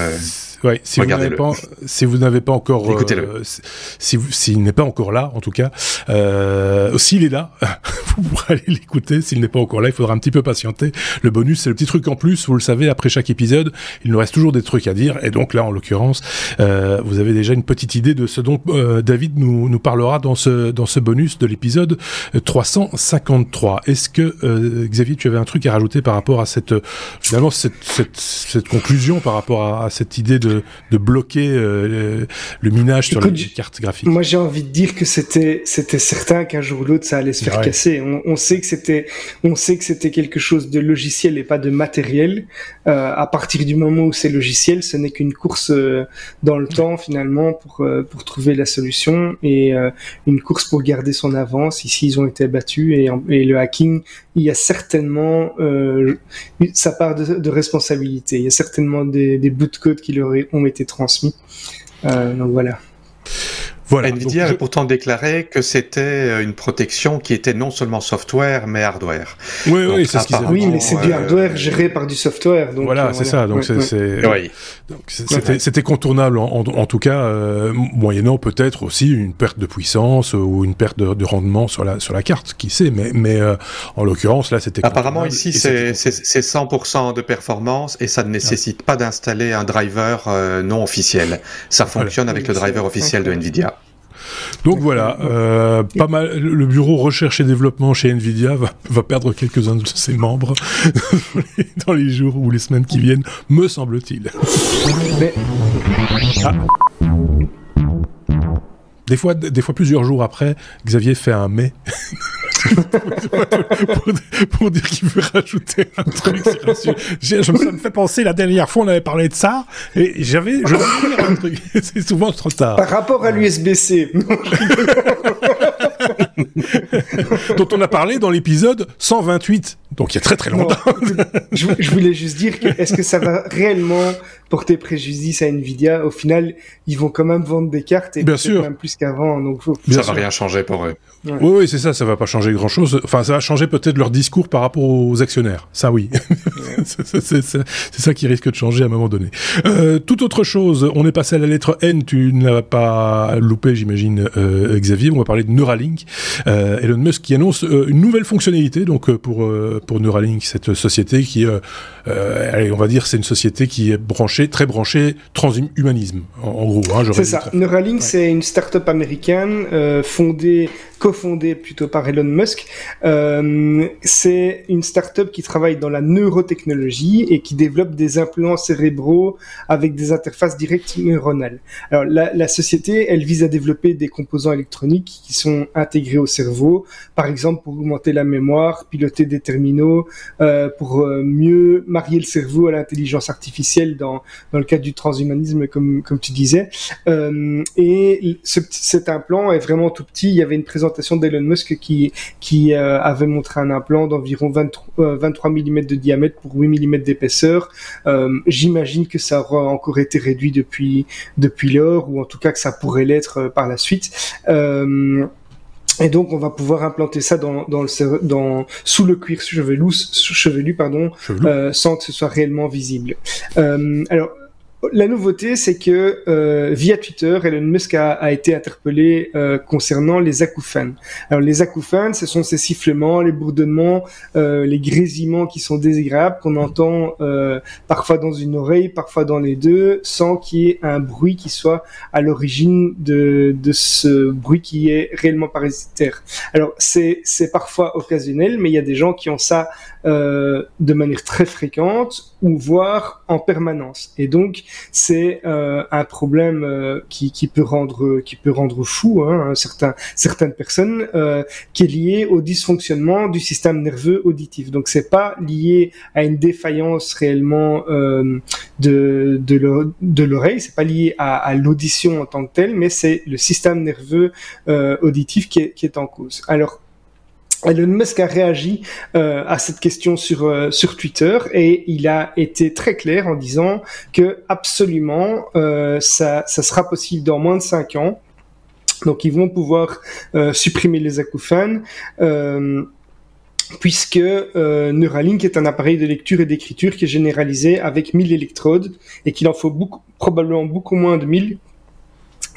Ouais, si, vous n'avez pas, si vous n'avez pas encore, euh, si s'il n'est pas encore là, en tout cas, euh, s'il est là, vous pourrez aller l'écouter. S'il n'est pas encore là, il faudra un petit peu patienter. Le bonus, c'est le petit truc en plus. Vous le savez, après chaque épisode, il nous reste toujours des trucs à dire. Et donc là, en l'occurrence, euh, vous avez déjà une petite idée de ce dont euh, David nous, nous parlera dans ce dans ce bonus de l'épisode 353. Est-ce que euh, Xavier, tu avais un truc à rajouter par rapport à cette finalement cette cette, cette conclusion par rapport à, à cette idée de de, bloquer euh, le minage sur les cartes graphiques. Moi, j'ai envie de dire que c'était c'était certain qu'un jour ou l'autre ça allait se faire casser. On, sait que c'était on sait que c'était quelque chose de logiciel et pas de matériel. Euh, à partir du moment où c'est logiciel, ce n'est qu'une course euh, dans le temps finalement pour pour trouver la solution et une course pour garder son avance. Ici, ils ont été battus et, et le hacking, il y a certainement sa part de, de, responsabilité. Il y a certainement des, des bouts de code qui leur ont été transmis. Euh, donc voilà. Voilà, Nvidia a pourtant déclaré que c'était euh, une protection qui était non seulement software mais hardware. Oui, oui, c'est ce qu'ils Oui, mais c'est du euh, hardware géré par du software. Donc voilà, c'est ça. Donc c'est oui. c'était contournable en, en, tout cas, euh, moyennant peut-être aussi une perte de puissance ou une perte de, de, rendement sur la sur la carte, qui sait. Mais mais euh, en l'occurrence là, c'était apparemment ici c'est c'est 100% de performance et ça ne nécessite pas d'installer un driver non officiel. Ça fonctionne avec le driver officiel de Nvidia. Donc voilà, euh, pas mal. Le bureau recherche et développement chez Nvidia va, va perdre quelques-uns de ses membres dans les jours ou les semaines qui viennent, me semble-t-il. Ah. Des fois, des fois plusieurs jours après, Xavier fait un mais pour, dire qu'il veut rajouter un truc. Je, ça me fait penser la dernière fois on avait parlé de ça et j'avais je dire un truc. C'est souvent trop tard. Par rapport à l'USB-C. dont on a parlé dans l'épisode 128, donc il y a très très longtemps. je, voulais juste dire que est-ce que ça va réellement porter préjudice à Nvidia? Au final, ils vont quand même vendre des cartes et Bien sûr. même plus qu'avant, donc faut... ça va rien changer pour eux. Oui, oui, c'est ça, ça va pas changer grand chose. Enfin, ça va changer peut-être leur discours par rapport aux actionnaires. Ça, oui. c'est ça qui risque de changer à un moment donné. Euh, toute autre chose, on est passé à la lettre N, tu ne l'as pas loupé, j'imagine, euh, Xavier. On va parler de Neuralink. Euh, Elon Musk qui annonce euh, une nouvelle fonctionnalité donc euh, pour pour Neuralink, cette société qui, allez, on va dire, c'est une société qui est branchée, très branchée transhumanisme, en, en gros. Hein, c'est ça. Neuralink, c'est une start-up américaine fondée cofondé plutôt par Elon Musk. Euh, c'est une start-up qui travaille dans la neurotechnologie et qui développe des implants cérébraux avec des interfaces directes neuronales. Alors la, la société, elle vise à développer des composants électroniques qui sont intégrés au cerveau, par exemple pour augmenter la mémoire, piloter des terminaux, euh, pour euh, mieux marier le cerveau à l'intelligence artificielle dans, dans le cadre du transhumanisme, comme, comme tu disais. Euh, et ce, cet implant est vraiment tout petit. Il y avait une présentation d'Elon Musk qui, qui avait montré un implant d'environ 23, 23 mm de diamètre pour 8 mm d'épaisseur. J'imagine que ça aura encore été réduit depuis, depuis lors, ou en tout cas que ça pourrait l'être par la suite. Et donc, on va pouvoir implanter ça dans, dans le dans sous le cuir chevelu, chevelu pardon, euh, sans que ce soit réellement visible. Euh, alors, la nouveauté, c'est que euh, via Twitter, Elon Musk a, a été interpellé euh, concernant les acouphènes. Alors les acouphènes, ce sont ces sifflements, les bourdonnements, euh, les grésillements qui sont désagréables qu'on entend euh, parfois dans une oreille, parfois dans les deux, sans qu'il y ait un bruit qui soit à l'origine de, de ce bruit qui est réellement parasitaire. Alors c'est c'est parfois occasionnel, mais il y a des gens qui ont ça euh, de manière très fréquente ou voire en permanence. Et donc c'est euh, un problème euh, qui, qui, peut rendre qui peut rendre fou hein, certains, certaines personnes, euh, qui est lié au dysfonctionnement du système nerveux auditif. Donc c'est pas lié à une défaillance réellement euh, de de l'oreille, c'est pas lié à, à l'audition en tant que telle, mais c'est le système nerveux auditif qui est, qui est en cause. Alors Elon Musk a réagi euh, à cette question sur euh, sur Twitter et il a été très clair en disant que absolument euh, ça sera possible dans moins de cinq ans. Donc ils vont pouvoir supprimer les acouphènes. puisque Neuralink est un appareil de lecture et d'écriture qui est généralisé avec 1000 électrodes et qu'il en faut probablement beaucoup moins de 1000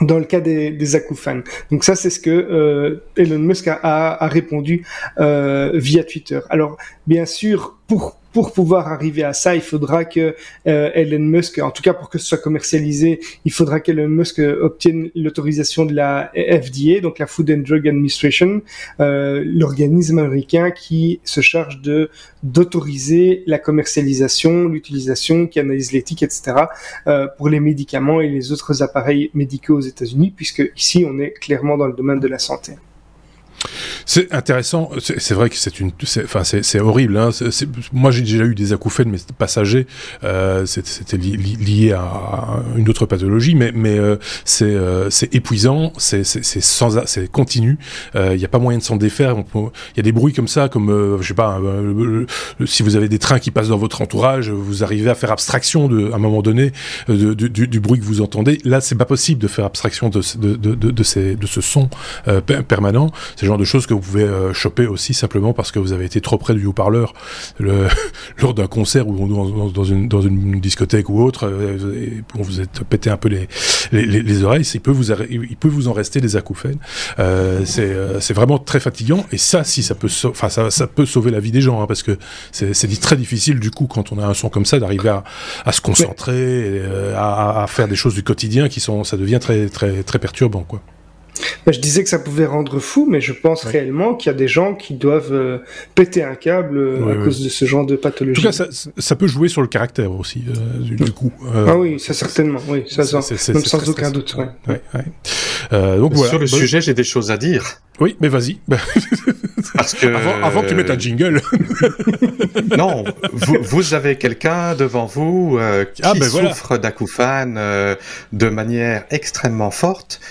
dans le cas des, des acouphènes. Donc ça, c'est ce que euh, Elon Musk a, répondu euh, via Twitter. Alors, bien sûr, pour pour pouvoir arriver à ça, il faudra que euh, Elon Musk, en tout cas pour que ce soit commercialisé, il faudra qu'Elon Musk obtienne l'autorisation de la FDA, donc la Food and Drug Administration, euh, l'organisme américain qui se charge de d'autoriser la commercialisation, l'utilisation, qui analyse l'éthique, etc., euh, pour les médicaments et les autres appareils médicaux aux États-Unis, puisque ici on est clairement dans le domaine de la santé. C'est intéressant. C'est vrai que c'est une, enfin c'est horrible. Hein. moi j'ai déjà eu des acouphènes, mais passagers. Euh, C'était lié à une autre pathologie, mais mais euh, c'est euh, épuisant. C'est sans, c'est continu. Euh, il n'y a pas moyen de s'en défaire. Il y a des bruits comme ça, comme euh, je sais pas. si vous avez des trains qui passent dans votre entourage, vous arrivez à faire abstraction de, à un moment donné, du, du, bruit que vous entendez. Là, c'est pas possible de faire abstraction de de de, de, ces, de ce son permanent. C'est genre de choses que vous pouvez euh, choper aussi simplement parce que vous avez été trop près du haut-parleur lors d'un concert ou dans, une, discothèque ou autre, euh, et vous êtes pété un peu les, les, les, oreilles, il peut, vous, en rester des acouphènes. Euh, c'est vraiment très fatigant, et ça, si ça peut, sauver la vie des gens, hein, parce que c'est très difficile du coup quand on a un son comme ça d'arriver à, se concentrer, à, à, faire des choses du quotidien qui sont, ça devient très très très perturbant, quoi. Bah, je disais que ça pouvait rendre fou, mais je pense réellement qu'il y a des gens qui doivent euh, péter un câble euh, à cause de ce genre de pathologie. En tout cas, ça, ça peut jouer sur le caractère aussi, euh, du, coup. ah oui, ça certainement, oui, ça, ça même sans aucun doute. donc voilà. Sur le sujet, j'ai des choses à dire. Oui, mais vas-y. Parce que avant, avant, que tu mettes un jingle. non, vous, vous avez quelqu'un devant vous qui ah, ben souffre d'acouphane de manière extrêmement forte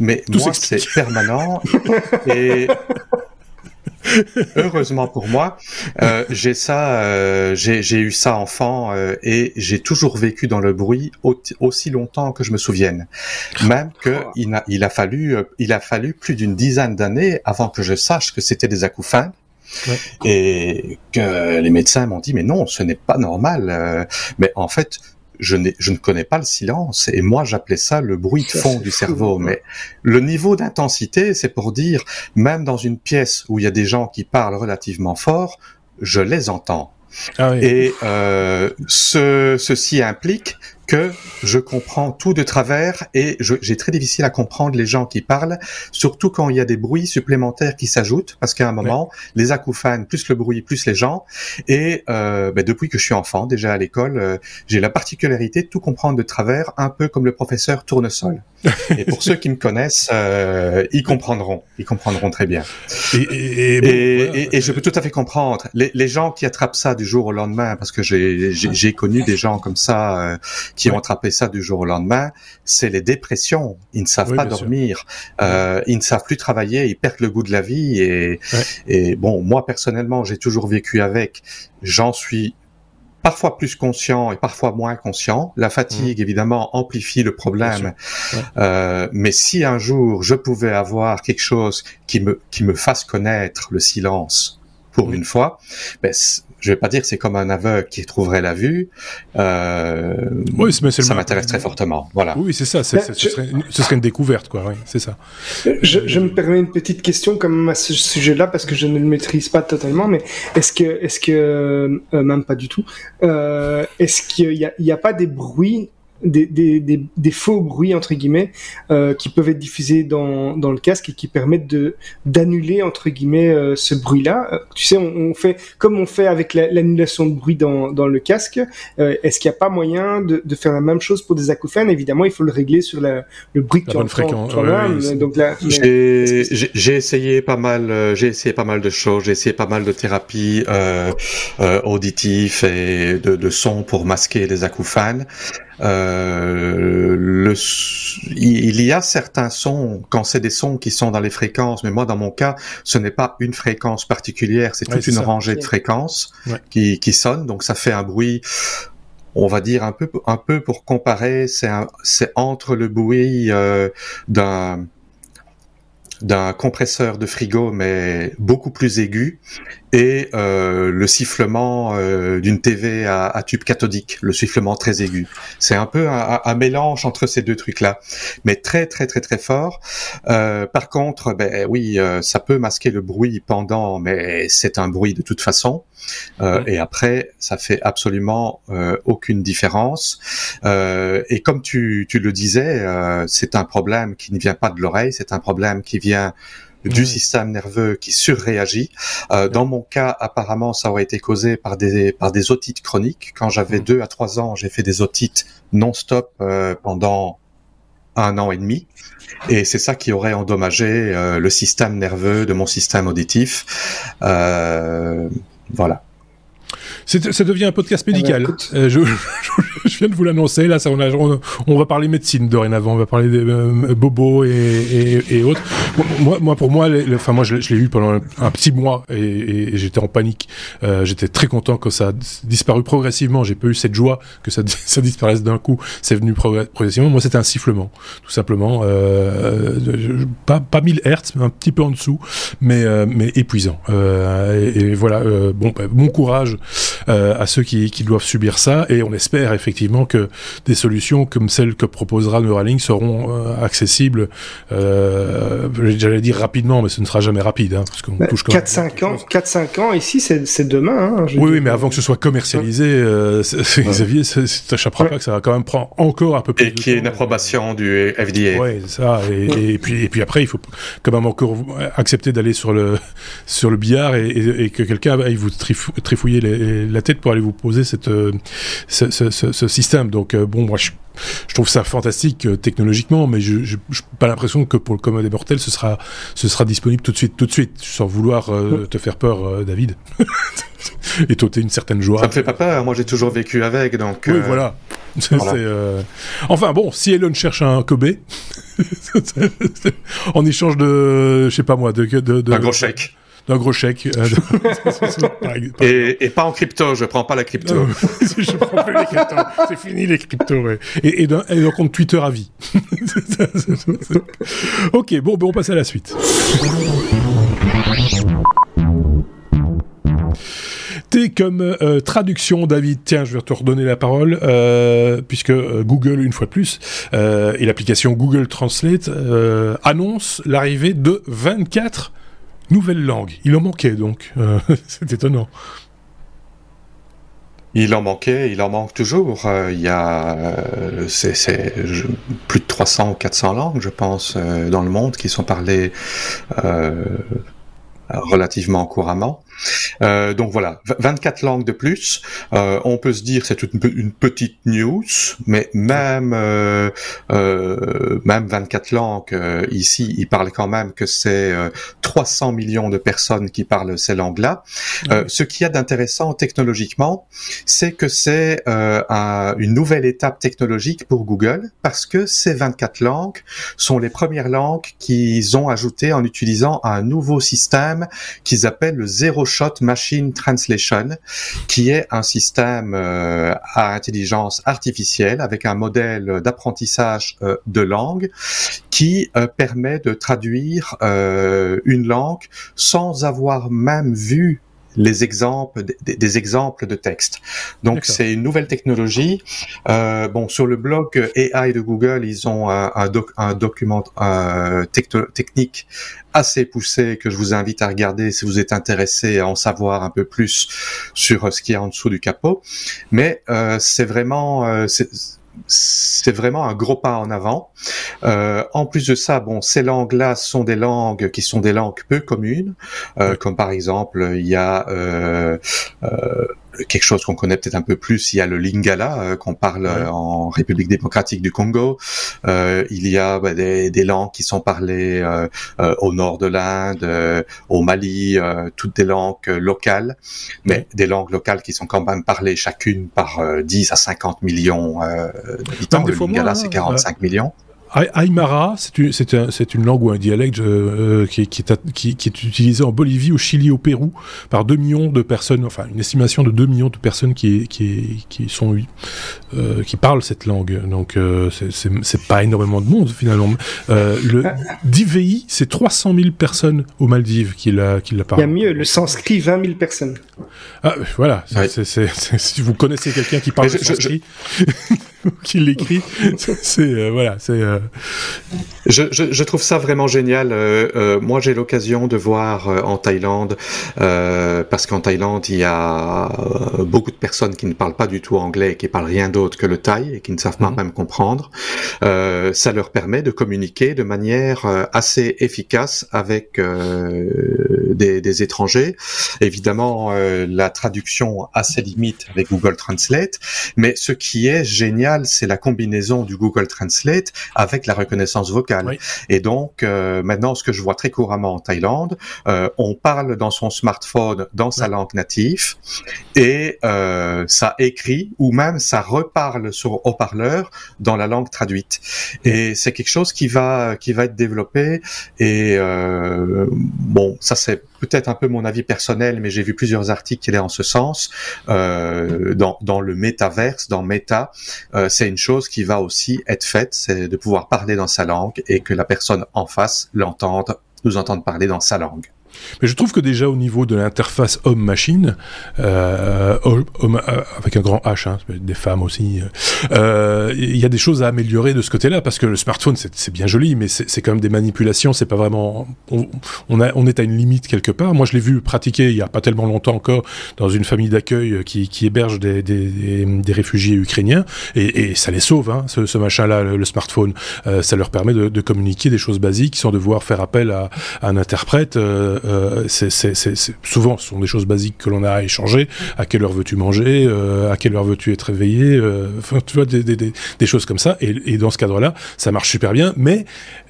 mais moi, c'est permanent. et heureusement pour moi, euh, j'ai ça, euh, j'ai eu ça enfant euh, et j'ai toujours vécu dans le bruit aussi longtemps que je me souvienne. Même que il a, il a fallu, il a fallu plus d'une dizaine d'années avant que je sache que c'était des acouphènes. Ouais. Et que les médecins m'ont dit mais non, ce n'est pas normal. Mais en fait, je, je ne connais pas le silence et moi j'appelais ça le bruit de fond du cerveau. Mais le niveau d'intensité, c'est pour dire, même dans une pièce où il y a des gens qui parlent relativement fort, je les entends. Ah oui. Et euh, ce, ceci implique que je comprends tout de travers et j'ai très difficile à comprendre les gens qui parlent, surtout quand il y a des bruits supplémentaires qui s'ajoutent, parce qu'à un moment, les acouphènes, plus le bruit, plus les gens. Et euh, ben, depuis que je suis enfant, déjà à l'école, euh, j'ai la particularité de tout comprendre de travers, un peu comme le professeur Tournesol. et pour ceux qui me connaissent, euh, ils comprendront, ils comprendront très bien. Et, et, et, je peux tout à fait comprendre les, les, gens qui attrapent ça du jour au lendemain, parce que j'ai connu des gens comme ça euh, qui ont attrapé ça du jour au lendemain. C'est les dépressions. Ils ne savent pas dormir, euh, ils ne savent plus travailler, ils perdent le goût de la vie. Et, et bon, moi personnellement, j'ai toujours vécu avec. J'en suis parfois plus conscient et parfois moins conscient. La fatigue, mmh. évidemment, amplifie le problème. Euh, mais si un jour je pouvais avoir quelque chose qui me qui me fasse connaître le silence pour une fois, ben, je vais pas dire que c'est comme un aveugle qui trouverait la vue. Euh, oui, mais ça m'intéresse très fortement. Voilà. Oui, c'est ça. ce, serait une, découverte, quoi. Oui, c'est ça. Je, me permets une petite question même à ce sujet-là parce que je ne le maîtrise pas totalement. Mais est-ce que, est-ce que, euh, même pas du tout, euh, est-ce qu'il n'y a, a, pas des bruits des, des, des, des, faux bruits entre guillemets euh, qui peuvent être diffusés dans, dans le casque et qui permettent de d'annuler entre guillemets euh, ce bruit-là. Euh, tu sais, on, on, fait comme on fait avec l'annulation de bruit dans, dans le casque. Euh, est-ce qu'il n'y a pas moyen de, de, faire la même chose pour des acouphènes? Évidemment, il faut le régler sur la, le bruit que tu entends. donc là, j'ai essayé pas mal, j'ai essayé pas mal de choses. J'ai essayé pas mal de thérapies euh, auditives et de, de sons pour masquer les acouphènes. Euh, le, il y a certains sons, quand c'est des sons qui sont dans les fréquences, mais moi dans mon cas, ce n'est pas une fréquence particulière, c'est toute une rangée de fréquences qui, qui sonnent, donc ça fait un bruit on va dire un peu un peu pour comparer, c'est c'est entre le bruit euh, d'un d'un compresseur de frigo mais beaucoup plus aigu et euh, le sifflement euh, d'une TV à, à, tube cathodique, le sifflement très aigu. C'est un peu un, un, mélange entre ces deux trucs-là, mais très très très très fort. Euh, par contre, ben oui, euh, ça peut masquer le bruit pendant, mais c'est un bruit de toute façon. Euh, et après, ça fait absolument aucune différence. et comme tu, tu le disais, c'est un problème qui ne vient pas de l'oreille, c'est un problème qui vient du système nerveux qui surréagit. Euh, dans mon cas, apparemment, ça aurait été causé par des par des otites chroniques. Quand j'avais deux à trois ans, j'ai fait des otites non-stop euh, pendant un an et demi. Et c'est ça qui aurait endommagé euh, le système nerveux de mon système auditif. voilà. Ça devient un podcast médical. Ah bah, euh, je, je, viens de vous l'annoncer. Là, ça, on, a, on, va parler médecine dorénavant. On va parler des euh, bobos et, et, et, autres. Moi, moi, pour moi, enfin, moi, je, l'ai eu pendant un, petit mois et, et j'étais en panique. Euh, j'étais très content que ça a disparu progressivement. J'ai pas eu cette joie que ça, ça disparaisse d'un coup. C'est venu progressivement. Moi, c'était un sifflement, tout simplement. Euh, pas, pas 1000 Hertz, un petit peu en dessous, mais, euh, mais épuisant. Euh, et, voilà. bon, bah, bon courage euh, à ceux qui, qui, doivent subir ça. Et on espère effectivement que des solutions comme celles que proposera Neuralink seront euh, accessibles, euh, j'allais dire rapidement, mais ce ne sera jamais rapide. Hein, parce qu'on bah, touche 4-5 ans, 4-5 ans, ici c'est demain. Hein, oui, oui, mais avant que ce soit commercialisé, euh, Xavier, ça t'échappera pas que ça va quand même prendre encore un peu plus Et qu'il y ait une approbation du FDA. Oui, ça. Et, et, puis, et puis après, il faut quand même encore accepter d'aller sur le, sur le billard et, et que quelqu'un aille vous trifouiller les, la tête pour aller vous poser cette, euh, ce, ce, ce, système. Donc euh, bon, moi je, je, trouve ça fantastique euh, technologiquement, mais je n'ai pas l'impression que pour le commun des mortels, ce sera, ce sera disponible tout de suite, tout de suite, sans vouloir te faire peur, David, et t'ôter une certaine joie. Ça me fait pas peur. Moi, j'ai toujours vécu avec, donc. Oui, voilà. Enfin bon, si Elon cherche un Kobe, en échange de, je sais pas moi, de, de, de un gros chèque d'un gros chèque. Euh, et, et, pas en crypto, je prends pas la crypto. je prends plus les cryptos. C'est fini les cryptos, ouais. Et, et d'un compte Twitter à vie. ok, bon, ben on passe à la suite. T comme euh, traduction, David. Tiens, je vais te redonner la parole, euh, puisque euh, Google, une fois de plus, et l'application Google Translate annonce l'arrivée de 24 Nouvelle langue. Il en manquait donc. Euh, c'est étonnant. Il en manquait, il en manque toujours. Euh, il y a euh, plus de 300 ou 400 langues, je pense, dans le monde qui sont parlées relativement couramment. Euh, donc voilà, 24 langues de plus. Euh, on peut se dire c'est une, une, petite news, mais même euh, euh même 24 langues euh, ici, il parle quand même que c'est 300 millions de personnes qui parlent ces langues-là. ce qu'il y a d'intéressant technologiquement, c'est que c'est un, une nouvelle étape technologique pour Google parce que ces 24 langues sont les premières langues qu'ils ont ajoutées en utilisant un nouveau système qu'ils appellent le zéro Shot Machine Translation, qui est un système euh, à intelligence artificielle avec un modèle d'apprentissage euh, de langue qui euh, permet de traduire une langue sans avoir même vu les exemples, des, exemples de texte. Donc c'est une nouvelle technologie. Euh, bon, sur le blog AI de Google, ils ont un, un, document technique assez poussé que je vous invite à regarder si vous êtes intéressé à en savoir un peu plus sur ce qui est en dessous du capot. Mais euh, c'est vraiment euh, c'est vraiment un gros pas en avant. Euh, en plus de ça, bon, ces langues-là sont des langues qui sont des langues peu communes, euh, comme par exemple, il y a euh, euh quelque chose qu'on connaît peut-être un peu plus, il y a le Lingala euh, qu'on parle euh, en République démocratique du Congo. Euh, il y a bah, des, des, langues qui sont parlées au nord de l'Inde, au Mali, toutes des langues locales, mais des langues locales qui sont quand même parlées chacune par 10 à 50 millions d'habitants. Le Lingala, c'est 45 millions. Aymara, c'est une, langue ou un dialecte euh, qui, est, utilisé en Bolivie, au Chili, au Pérou, par 2 millions de personnes, enfin une estimation de 2 millions de personnes qui, sont, euh, qui parlent cette langue. Donc euh, c'est pas énormément de monde finalement. le DVI, c'est 300 000 personnes aux Maldives qui la, qui la parlent. Il y a mieux, le sanskrit, 20 000 personnes. Ah, voilà, si vous connaissez quelqu'un qui parle le sanskrit... qui l'écrit. c'est euh, voilà, c'est. Euh, je, je, je, trouve ça vraiment génial. Euh, moi, j'ai l'occasion de voir en Thaïlande, parce qu'en Thaïlande, il y a beaucoup de personnes qui ne parlent pas du tout anglais, qui parlent rien d'autre que le thaï et qui ne savent pas mhm. même comprendre. ça leur permet de communiquer de manière assez efficace avec des, des, étrangers. Évidemment, la traduction a ses limites avec Google Translate, mais ce qui est génial c'est la combinaison du Google Translate avec la reconnaissance vocale. Et donc, euh, maintenant, ce que je vois très couramment en Thaïlande, euh, on parle dans son smartphone dans sa langue native et euh, ça écrit ou même ça reparle sur haut-parleur dans la langue traduite. Et c'est quelque chose qui va qui va être développé. Et bon, ça c'est peut-être un peu mon avis personnel, mais j'ai vu plusieurs articles qui allaient en ce sens. Euh, dans, le métaverse, dans Meta, euh, c'est une chose qui va aussi être faite, c'est de pouvoir parler dans sa langue et que la personne en face l'entende, nous entende parler dans sa langue. Mais je trouve que déjà au niveau de l'interface homme-machine, euh, euh, avec un grand H, hein, des femmes aussi, euh, il y a des choses à améliorer de ce côté-là, parce que le smartphone, c'est bien joli, mais c'est quand même des manipulations, c'est pas vraiment... On, est à une limite quelque part. Moi, je l'ai vu pratiquer il y a pas tellement longtemps encore dans une famille d'accueil qui, héberge des, réfugiés ukrainiens, et, ça les sauve, hein, ce, machin-là, le, smartphone. Ça leur permet de, communiquer des choses basiques sans devoir faire appel à, un interprète. Euh, c'est souvent ce sont des choses basiques que l'on a à échanger. À quelle heure veux-tu manger euh, À quelle heure veux-tu être réveillé euh, Enfin, tu vois des, choses comme ça. Et, dans ce cadre-là, ça marche super bien. Mais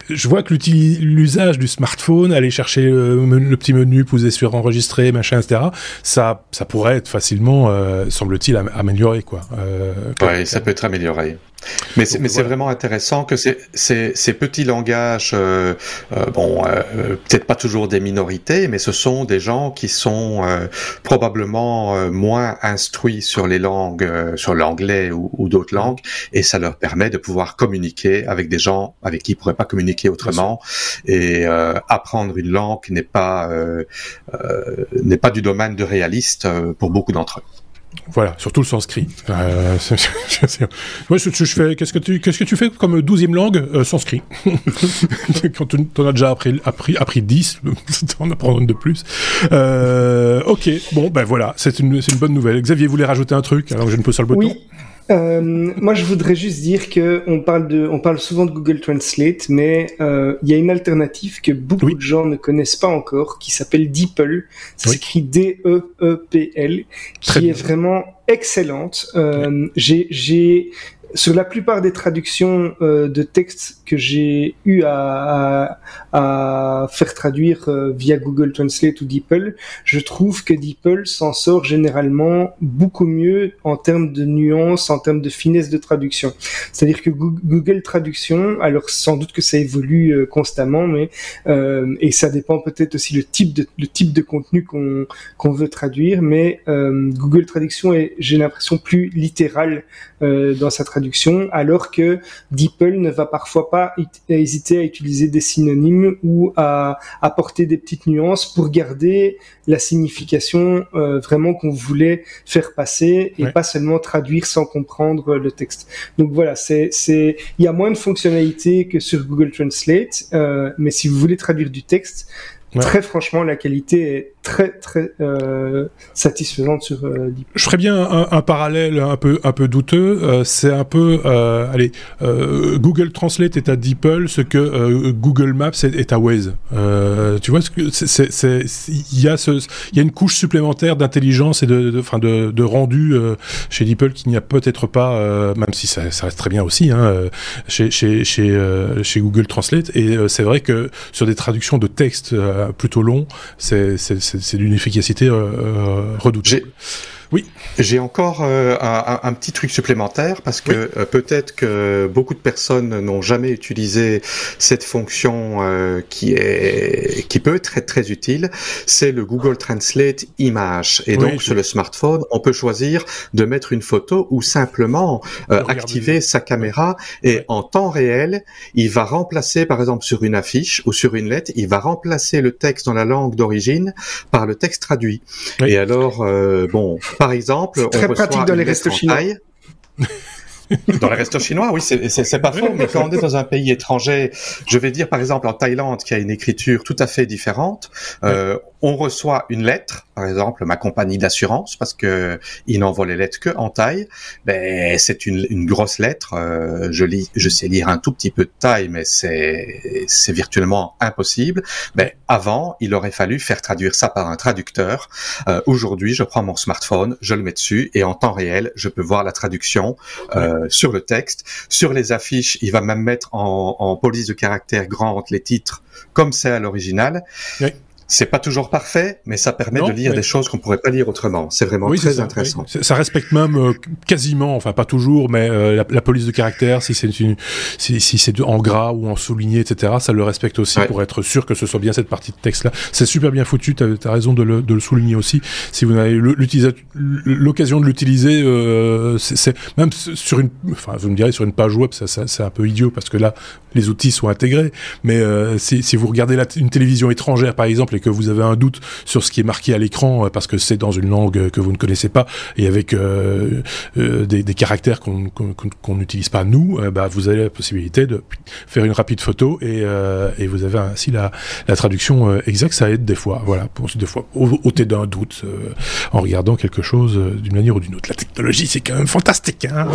je vois que l'usage du smartphone, aller chercher le, petit menu, poser sur enregistrer, machin, etc. Ça, ça pourrait être facilement, semble-t-il, amélioré quoi. ouais, ça peut être amélioré. Mais c'est, c'est vraiment intéressant que ces, ces, ces petits langages, euh, euh, bon, euh, peut-être pas toujours des minorités, mais ce sont des gens qui sont probablement moins instruits sur les langues, sur l'anglais ou, ou, d'autres langues, et ça leur permet de pouvoir communiquer avec des gens avec qui ils pourraient pas communiquer autrement, et apprendre une langue n'est pas n'est pas du domaine de réaliste pour beaucoup d'entre eux. Voilà, surtout le sanskrit. Euh, moi, je, fais, qu'est-ce que tu, qu'est-ce que tu fais comme douzième langue euh, Sanskrit? Quand tu en as déjà appris, appris, appris 10, en apprendre une de plus. Euh, ok, bon, ben voilà, c'est une, une bonne nouvelle. Xavier voulait rajouter un truc, alors que je ne peux sur le bouton. Euh, moi, je voudrais juste dire que on parle de, on parle souvent de Google Translate, mais euh, il y a une alternative que beaucoup Oui. de gens ne connaissent pas encore, qui s'appelle DeepL. Ça Oui. s'écrit D-E-E-P-L, qui Très bien. est vraiment excellente. Euh, J'ai, j'ai sur la plupart des traductions euh, de textes que j'ai eu à, faire traduire euh, via Google Translate ou DeepL, je trouve que DeepL s'en sort généralement beaucoup mieux en termes de nuances, en termes de finesse de traduction. C'est-à-dire que Goo- Google Traduction, alors sans doute que ça évolue euh, constamment, mais et ça dépend peut-être aussi le type de contenu qu'on qu'on veut traduire, mais Google Traduction est, j'ai l'impression, plus littéral dans sa traduction, alors que DeepL ne va parfois pas hé- hésiter à utiliser des synonymes ou à apporter des petites nuances pour garder la signification euh, vraiment qu'on voulait faire passer et Ouais. pas seulement traduire sans comprendre le texte. Donc voilà, c'est c'est il y a moins de fonctionnalités que sur Google Translate, euh, mais si vous voulez traduire du texte, Ouais. très franchement, la qualité est très très euh, satisfaisante sur euh. Je ferais bien un, parallèle un peu un peu douteux. Euh, c'est un peu, euh, allez, Google Translate est à DeepL, ce que Google Maps est, à Waze. Tu vois, il y a une couche supplémentaire d'intelligence et de, rendu chez DeepL qu'il n'y a peut-être pas, même si ça, reste très bien aussi, hein, chez chez Google Translate. Et c'est vrai que sur des traductions de texte euh, plutôt longs, c'est c'est d'une efficacité euh, redoutable. J'ai encore euh, un, petit truc supplémentaire parce que euh, peut-être que beaucoup de personnes n'ont jamais utilisé cette fonction euh, qui est qui peut être très très utile. C'est le Google Translate Image et Oui, donc je- sur le smartphone, on peut choisir de mettre une photo ou simplement euh, activer sa caméra et Ouais. en temps réel, il va remplacer par exemple sur une affiche ou sur une lettre, il va remplacer le texte dans la langue d'origine par le texte traduit. Oui. Et alors euh, bon, par exemple, on très reçoit pratique dans les en chinois. Dans les restos chinois, oui, c'est- pas faux, mais quand on est dans un pays étranger, je vais dire par exemple en Thaïlande, qui a une écriture tout à fait différente, euh, on reçoit une lettre, par exemple ma compagnie d'assurance, parce que ils n'envoient les lettres que en thaï, ben c'est une, une grosse lettre. euh, je lis, je sais lire un tout petit peu de thaï, mais c'est c'est virtuellement impossible. Ben avant, il aurait fallu faire traduire ça par un traducteur. Euh, Aujourd'hui, je prends mon smartphone, je le mets dessus et en temps réel, je peux voir la traduction euh, sur le texte. Sur les affiches, il va même mettre en, police de caractère grande les titres comme c'est à l'original. C'est pas toujours parfait, mais ça permet Non, de lire mais- des choses qu'on pourrait pas lire autrement. C'est vraiment Oui, très ça, intéressant. oui. Ça respecte même euh, quasiment, enfin pas toujours, mais euh, la, la police de caractère, si c'est une, si, si c'est en gras ou en souligné, etc., ça le respecte aussi Ouais. pour être sûr que ce soit bien cette partie de texte-là. C'est super bien foutu. T'as as raison de le, de le souligner aussi. Si vous avez l'occasion de l'utiliser, euh, c'est même sur une, enfin vous me direz sur une page web, ça, ça- c'est un peu idiot parce que là les outils sont intégrés. Mais euh, si, si vous regardez la une télévision étrangère par exemple et que vous avez un doute sur ce qui est marqué à l'écran euh, parce que c'est dans une langue euh, que vous ne connaissez pas et avec euh, euh, des, des caractères qu'on n'utilise pas nous, euh, bah, vous avez la possibilité de faire une rapide photo et, et vous avez ainsi la, la traduction exacte. Ça aide des fois, voilà, pour des fois ôter d'un doute en regardant quelque chose d'une manière ou d'une autre. La technologie, c'est quand même fantastique. Hein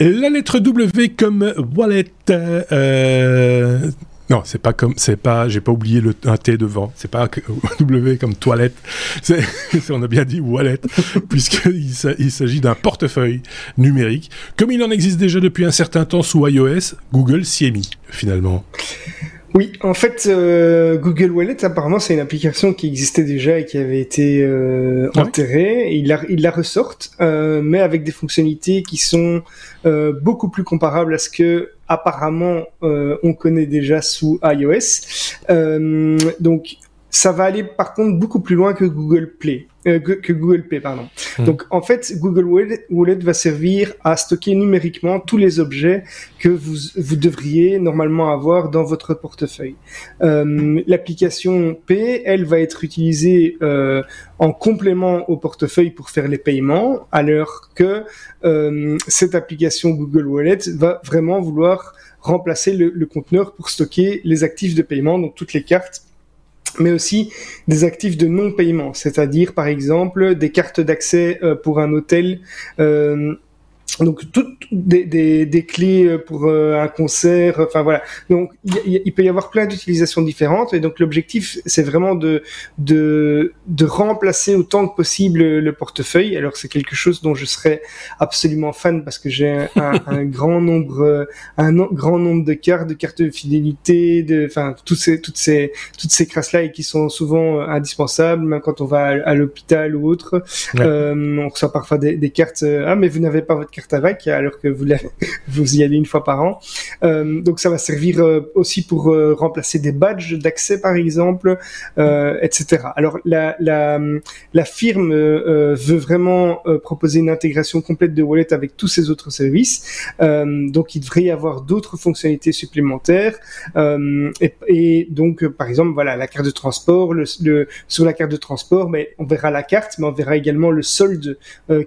La lettre W comme wallet. Euh, non, c'est pas comme, c'est pas, j'ai pas oublié le un T devant. C'est pas W comme toilette. C'est, on a bien dit wallet, puisqu'il s'a- il s'agit d'un portefeuille numérique, comme il en existe déjà depuis un certain temps sous iOS. Google s'y est mis finalement. Oui, en fait, euh, Google Wallet, apparemment, c'est une application qui existait déjà et qui avait été euh, Ah oui enterrée. Ils la, ils la ressortent, euh, mais avec des fonctionnalités qui sont euh, beaucoup plus comparables à ce que apparemment euh, on connaît déjà sous iOS. Euh, donc ça va aller par contre beaucoup plus loin que Google Play. Euh, que, Google Pay, pardon. Hmm. Donc en fait, Google Wallet, va servir à stocker numériquement tous les objets que vous, vous devriez normalement avoir dans votre portefeuille. Euh, L'application Pay, elle va être utilisée euh, en complément au portefeuille pour faire les paiements, alors que euh, cette application Google Wallet va vraiment vouloir remplacer le, le conteneur pour stocker les actifs de paiement, donc toutes les cartes mais aussi des actifs de non-paiement, c'est-à-dire par exemple des cartes d'accès euh, pour un hôtel euh, donc toutes des, des, des, clés euh, pour euh, un concert enfin voilà. Donc il, peut y avoir plein d'utilisations différentes. Et donc l'objectif c'est vraiment de, de de remplacer autant que possible le portefeuille. Alors c'est quelque chose dont je serais absolument fan parce que j'ai un, un, grand nombre un grand nombre de cartes de cartes de fidélité de enfin toutes ces toutes ces toutes ces crasses là et qui sont souvent euh, indispensables même quand on va à, l'hôpital ou autre. Euh, on reçoit parfois des, des cartes ah mais vous n'avez pas votre carte alors que vous, vous y allez une fois par an. Euh, donc ça va servir euh, aussi pour euh, remplacer des badges d'accès par exemple, etc. Alors la, la, la firme veut vraiment proposer une intégration complète de Wallet avec tous ces autres services. donc il devrait y avoir d'autres fonctionnalités supplémentaires. Et, donc par exemple voilà la carte de transport, le, sur la carte de transport, mais on verra la carte, mais on verra également le solde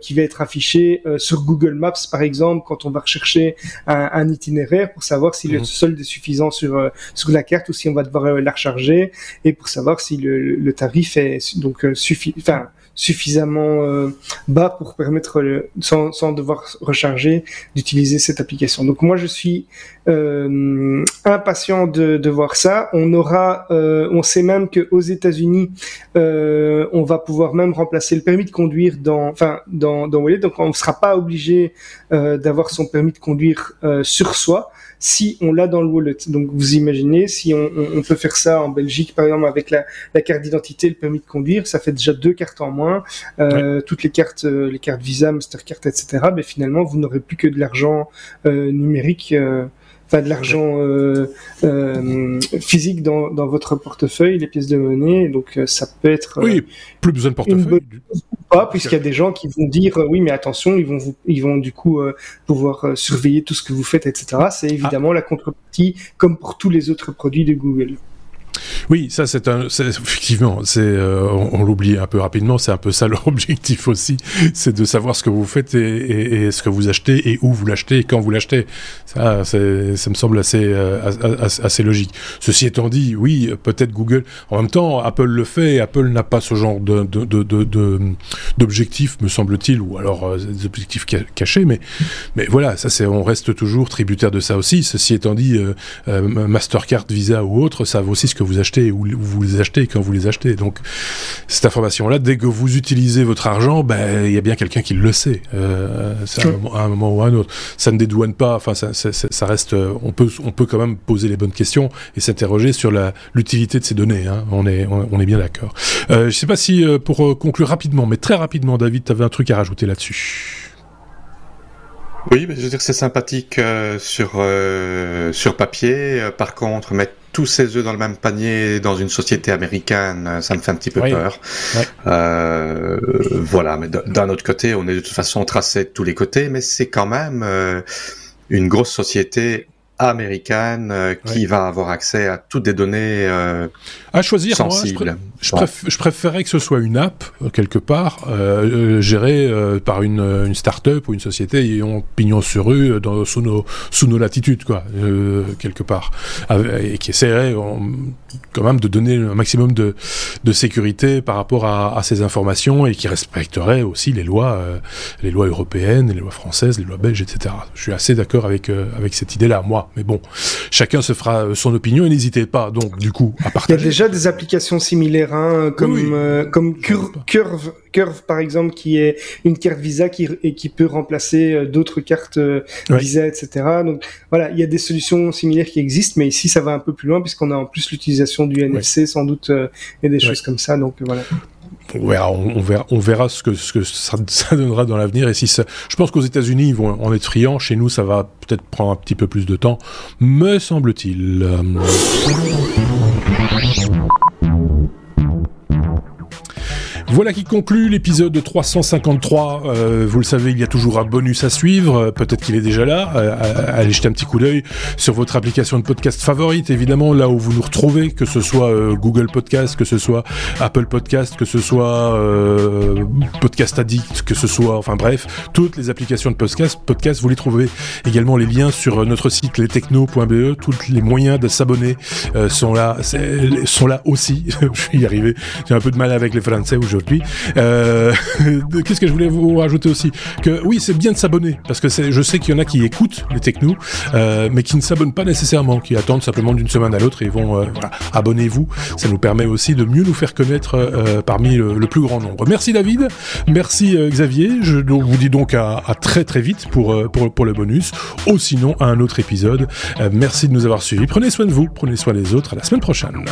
qui va être affiché sur Google Maps par exemple, quand on va rechercher un, itinéraire pour savoir si le mhm. solde est suffisant sur euh, sur la carte ou si on va devoir euh, la recharger et pour savoir si le, tarif est donc euh, enfin suffisamment bas pour permettre, sans, sans, devoir recharger, d'utiliser cette application. Donc moi, je suis impatient de, de, voir ça. On aura, on sait même que aux États-Unis, on va pouvoir même remplacer le permis de conduire dans, enfin, dans, dans Wallet. Donc on ne sera pas obligé euh, d'avoir son permis de conduire euh, sur soi si on l'a dans le wallet. Donc vous imaginez, si on, on, peut faire ça en Belgique, par exemple, avec la, la carte d'identité, le permis de conduire, ça fait déjà deux cartes en moins. Euh, Toutes les cartes, euh, les cartes Visa, Mastercard, etc. Mais finalement, vous n'aurez plus que de l'argent euh, numérique enfin de l'argent euh, euh, physique dans, dans, votre portefeuille, les pièces de monnaie. Donc ça peut être oui, plus besoin de portefeuille. Pas, puisqu'il y a des gens qui vont dire oui, mais attention, ils vont vous, ils vont du coup pouvoir surveiller tout ce que vous faites, etc. C'est évidemment la contrepartie, comme pour tous les autres produits de Google. Oui, ça c'est un, effectivement, c'est, euh, on, l'oublie un peu rapidement, c'est un peu ça leur objectif aussi, c'est de savoir ce que vous faites et, ce que vous achetez et où vous l'achetez et quand vous l'achetez. Ça, ça me semble assez, euh, assez, logique. Ceci étant dit, oui, peut-être Google. En même temps, Apple le fait. Apple n'a pas ce genre de, me semble-t-il, ou alors euh, des objectifs cachés. Mais, mais voilà, ça c'est, on reste toujours tributaire de ça aussi. Ceci étant dit, Mastercard, Visa ou autre, savent aussi ce que vous achetez, où vous les achetez et quand vous les achetez. Donc, cette information-là, dès que vous utilisez votre argent, ben, il y a bien quelqu'un qui le sait, euh, à, un moment, ou à un autre. Ça ne dédouane pas, enfin, ça, ça, ça, reste, on peut, on peut quand même poser les bonnes questions et s'interroger sur l'utilité de ces données. Hein. On, est, on, est bien d'accord. Euh, je ne sais pas si, euh, pour euh, conclure rapidement, mais très rapidement, David, tu avais un truc à rajouter là-dessus. Oui, je veux dire c'est sympathique euh, sur euh, sur papier. par contre, mettre tous ses œufs dans le même panier dans une société américaine, ça me fait un petit peu peur. Euh, voilà, mais d'un autre côté, on est de toute façon tracé de tous les côtés, mais c'est quand même euh, une grosse société américaine euh, qui va avoir accès à toutes des données euh, à choisir sensibles. je, je, préférerais que ce soit une app euh, quelque part euh, gérée par une, une start-up ou une société ayant pignon sur rue dans, sous nos sous nos latitudes quoi quelque part. Et qui essaierait quand même de donner un maximum de, de sécurité par rapport à, à, ces informations et qui respecterait aussi les lois les lois européennes les lois françaises les lois belges etc je suis assez d'accord avec avec cette idée là moi mais bon, chacun se fera euh, son opinion et n'hésitez pas, donc, du coup, à partager. Il y a déjà des applications similaires, hein, comme, euh, comme Curve, Curve, par exemple, qui est une carte Visa qui, et qui peut remplacer euh, d'autres cartes Visa, etc. Donc, voilà, il y a des solutions similaires qui existent, mais ici, ça va un peu plus loin puisqu'on a en plus l'utilisation du NFC, sans doute, et des choses comme ça, donc voilà on verra, ce que, ça, donnera dans l'avenir. Et si je pense qu'aux États-Unis, ils vont en être friands. Chez nous, ça va peut-être prendre un petit peu plus de temps, me semble-t-il. Voilà qui conclut l'épisode 353. Euh, vous le savez, il y a toujours un bonus à suivre. Peut-être qu'il est déjà là. Euh, allez jeter un petit coup d'œil sur votre application de podcast favorite, évidemment, là où vous nous retrouvez, que ce soit euh, Google Podcast, que ce soit Apple Podcast, que ce soit euh, Podcast Addict, que ce soit, enfin bref, toutes les applications de podcast, podcast, vous les trouvez également les liens sur notre site lestechno.be. Tous les moyens de s'abonner sont là, sont là aussi. Je vais y arriver. J'ai un peu de mal avec les Français aujourd'hui. Euh, Qu'est-ce que je voulais vous rajouter aussi Que oui, c'est bien de s'abonner parce que je sais qu'il y en a qui écoutent les technos, euh, mais qui ne s'abonnent pas nécessairement, qui attendent simplement d'une semaine à l'autre et vont euh, voilà, abonnez-vous. Ça nous permet aussi de mieux nous faire connaître euh, parmi le, le, plus grand nombre. Merci David, merci euh, Xavier. Je vous dis donc à, à très très vite pour, euh, pour pour le bonus, ou sinon à un autre épisode. merci de nous avoir suivis. Prenez soin de vous, prenez soin des autres. À la semaine prochaine.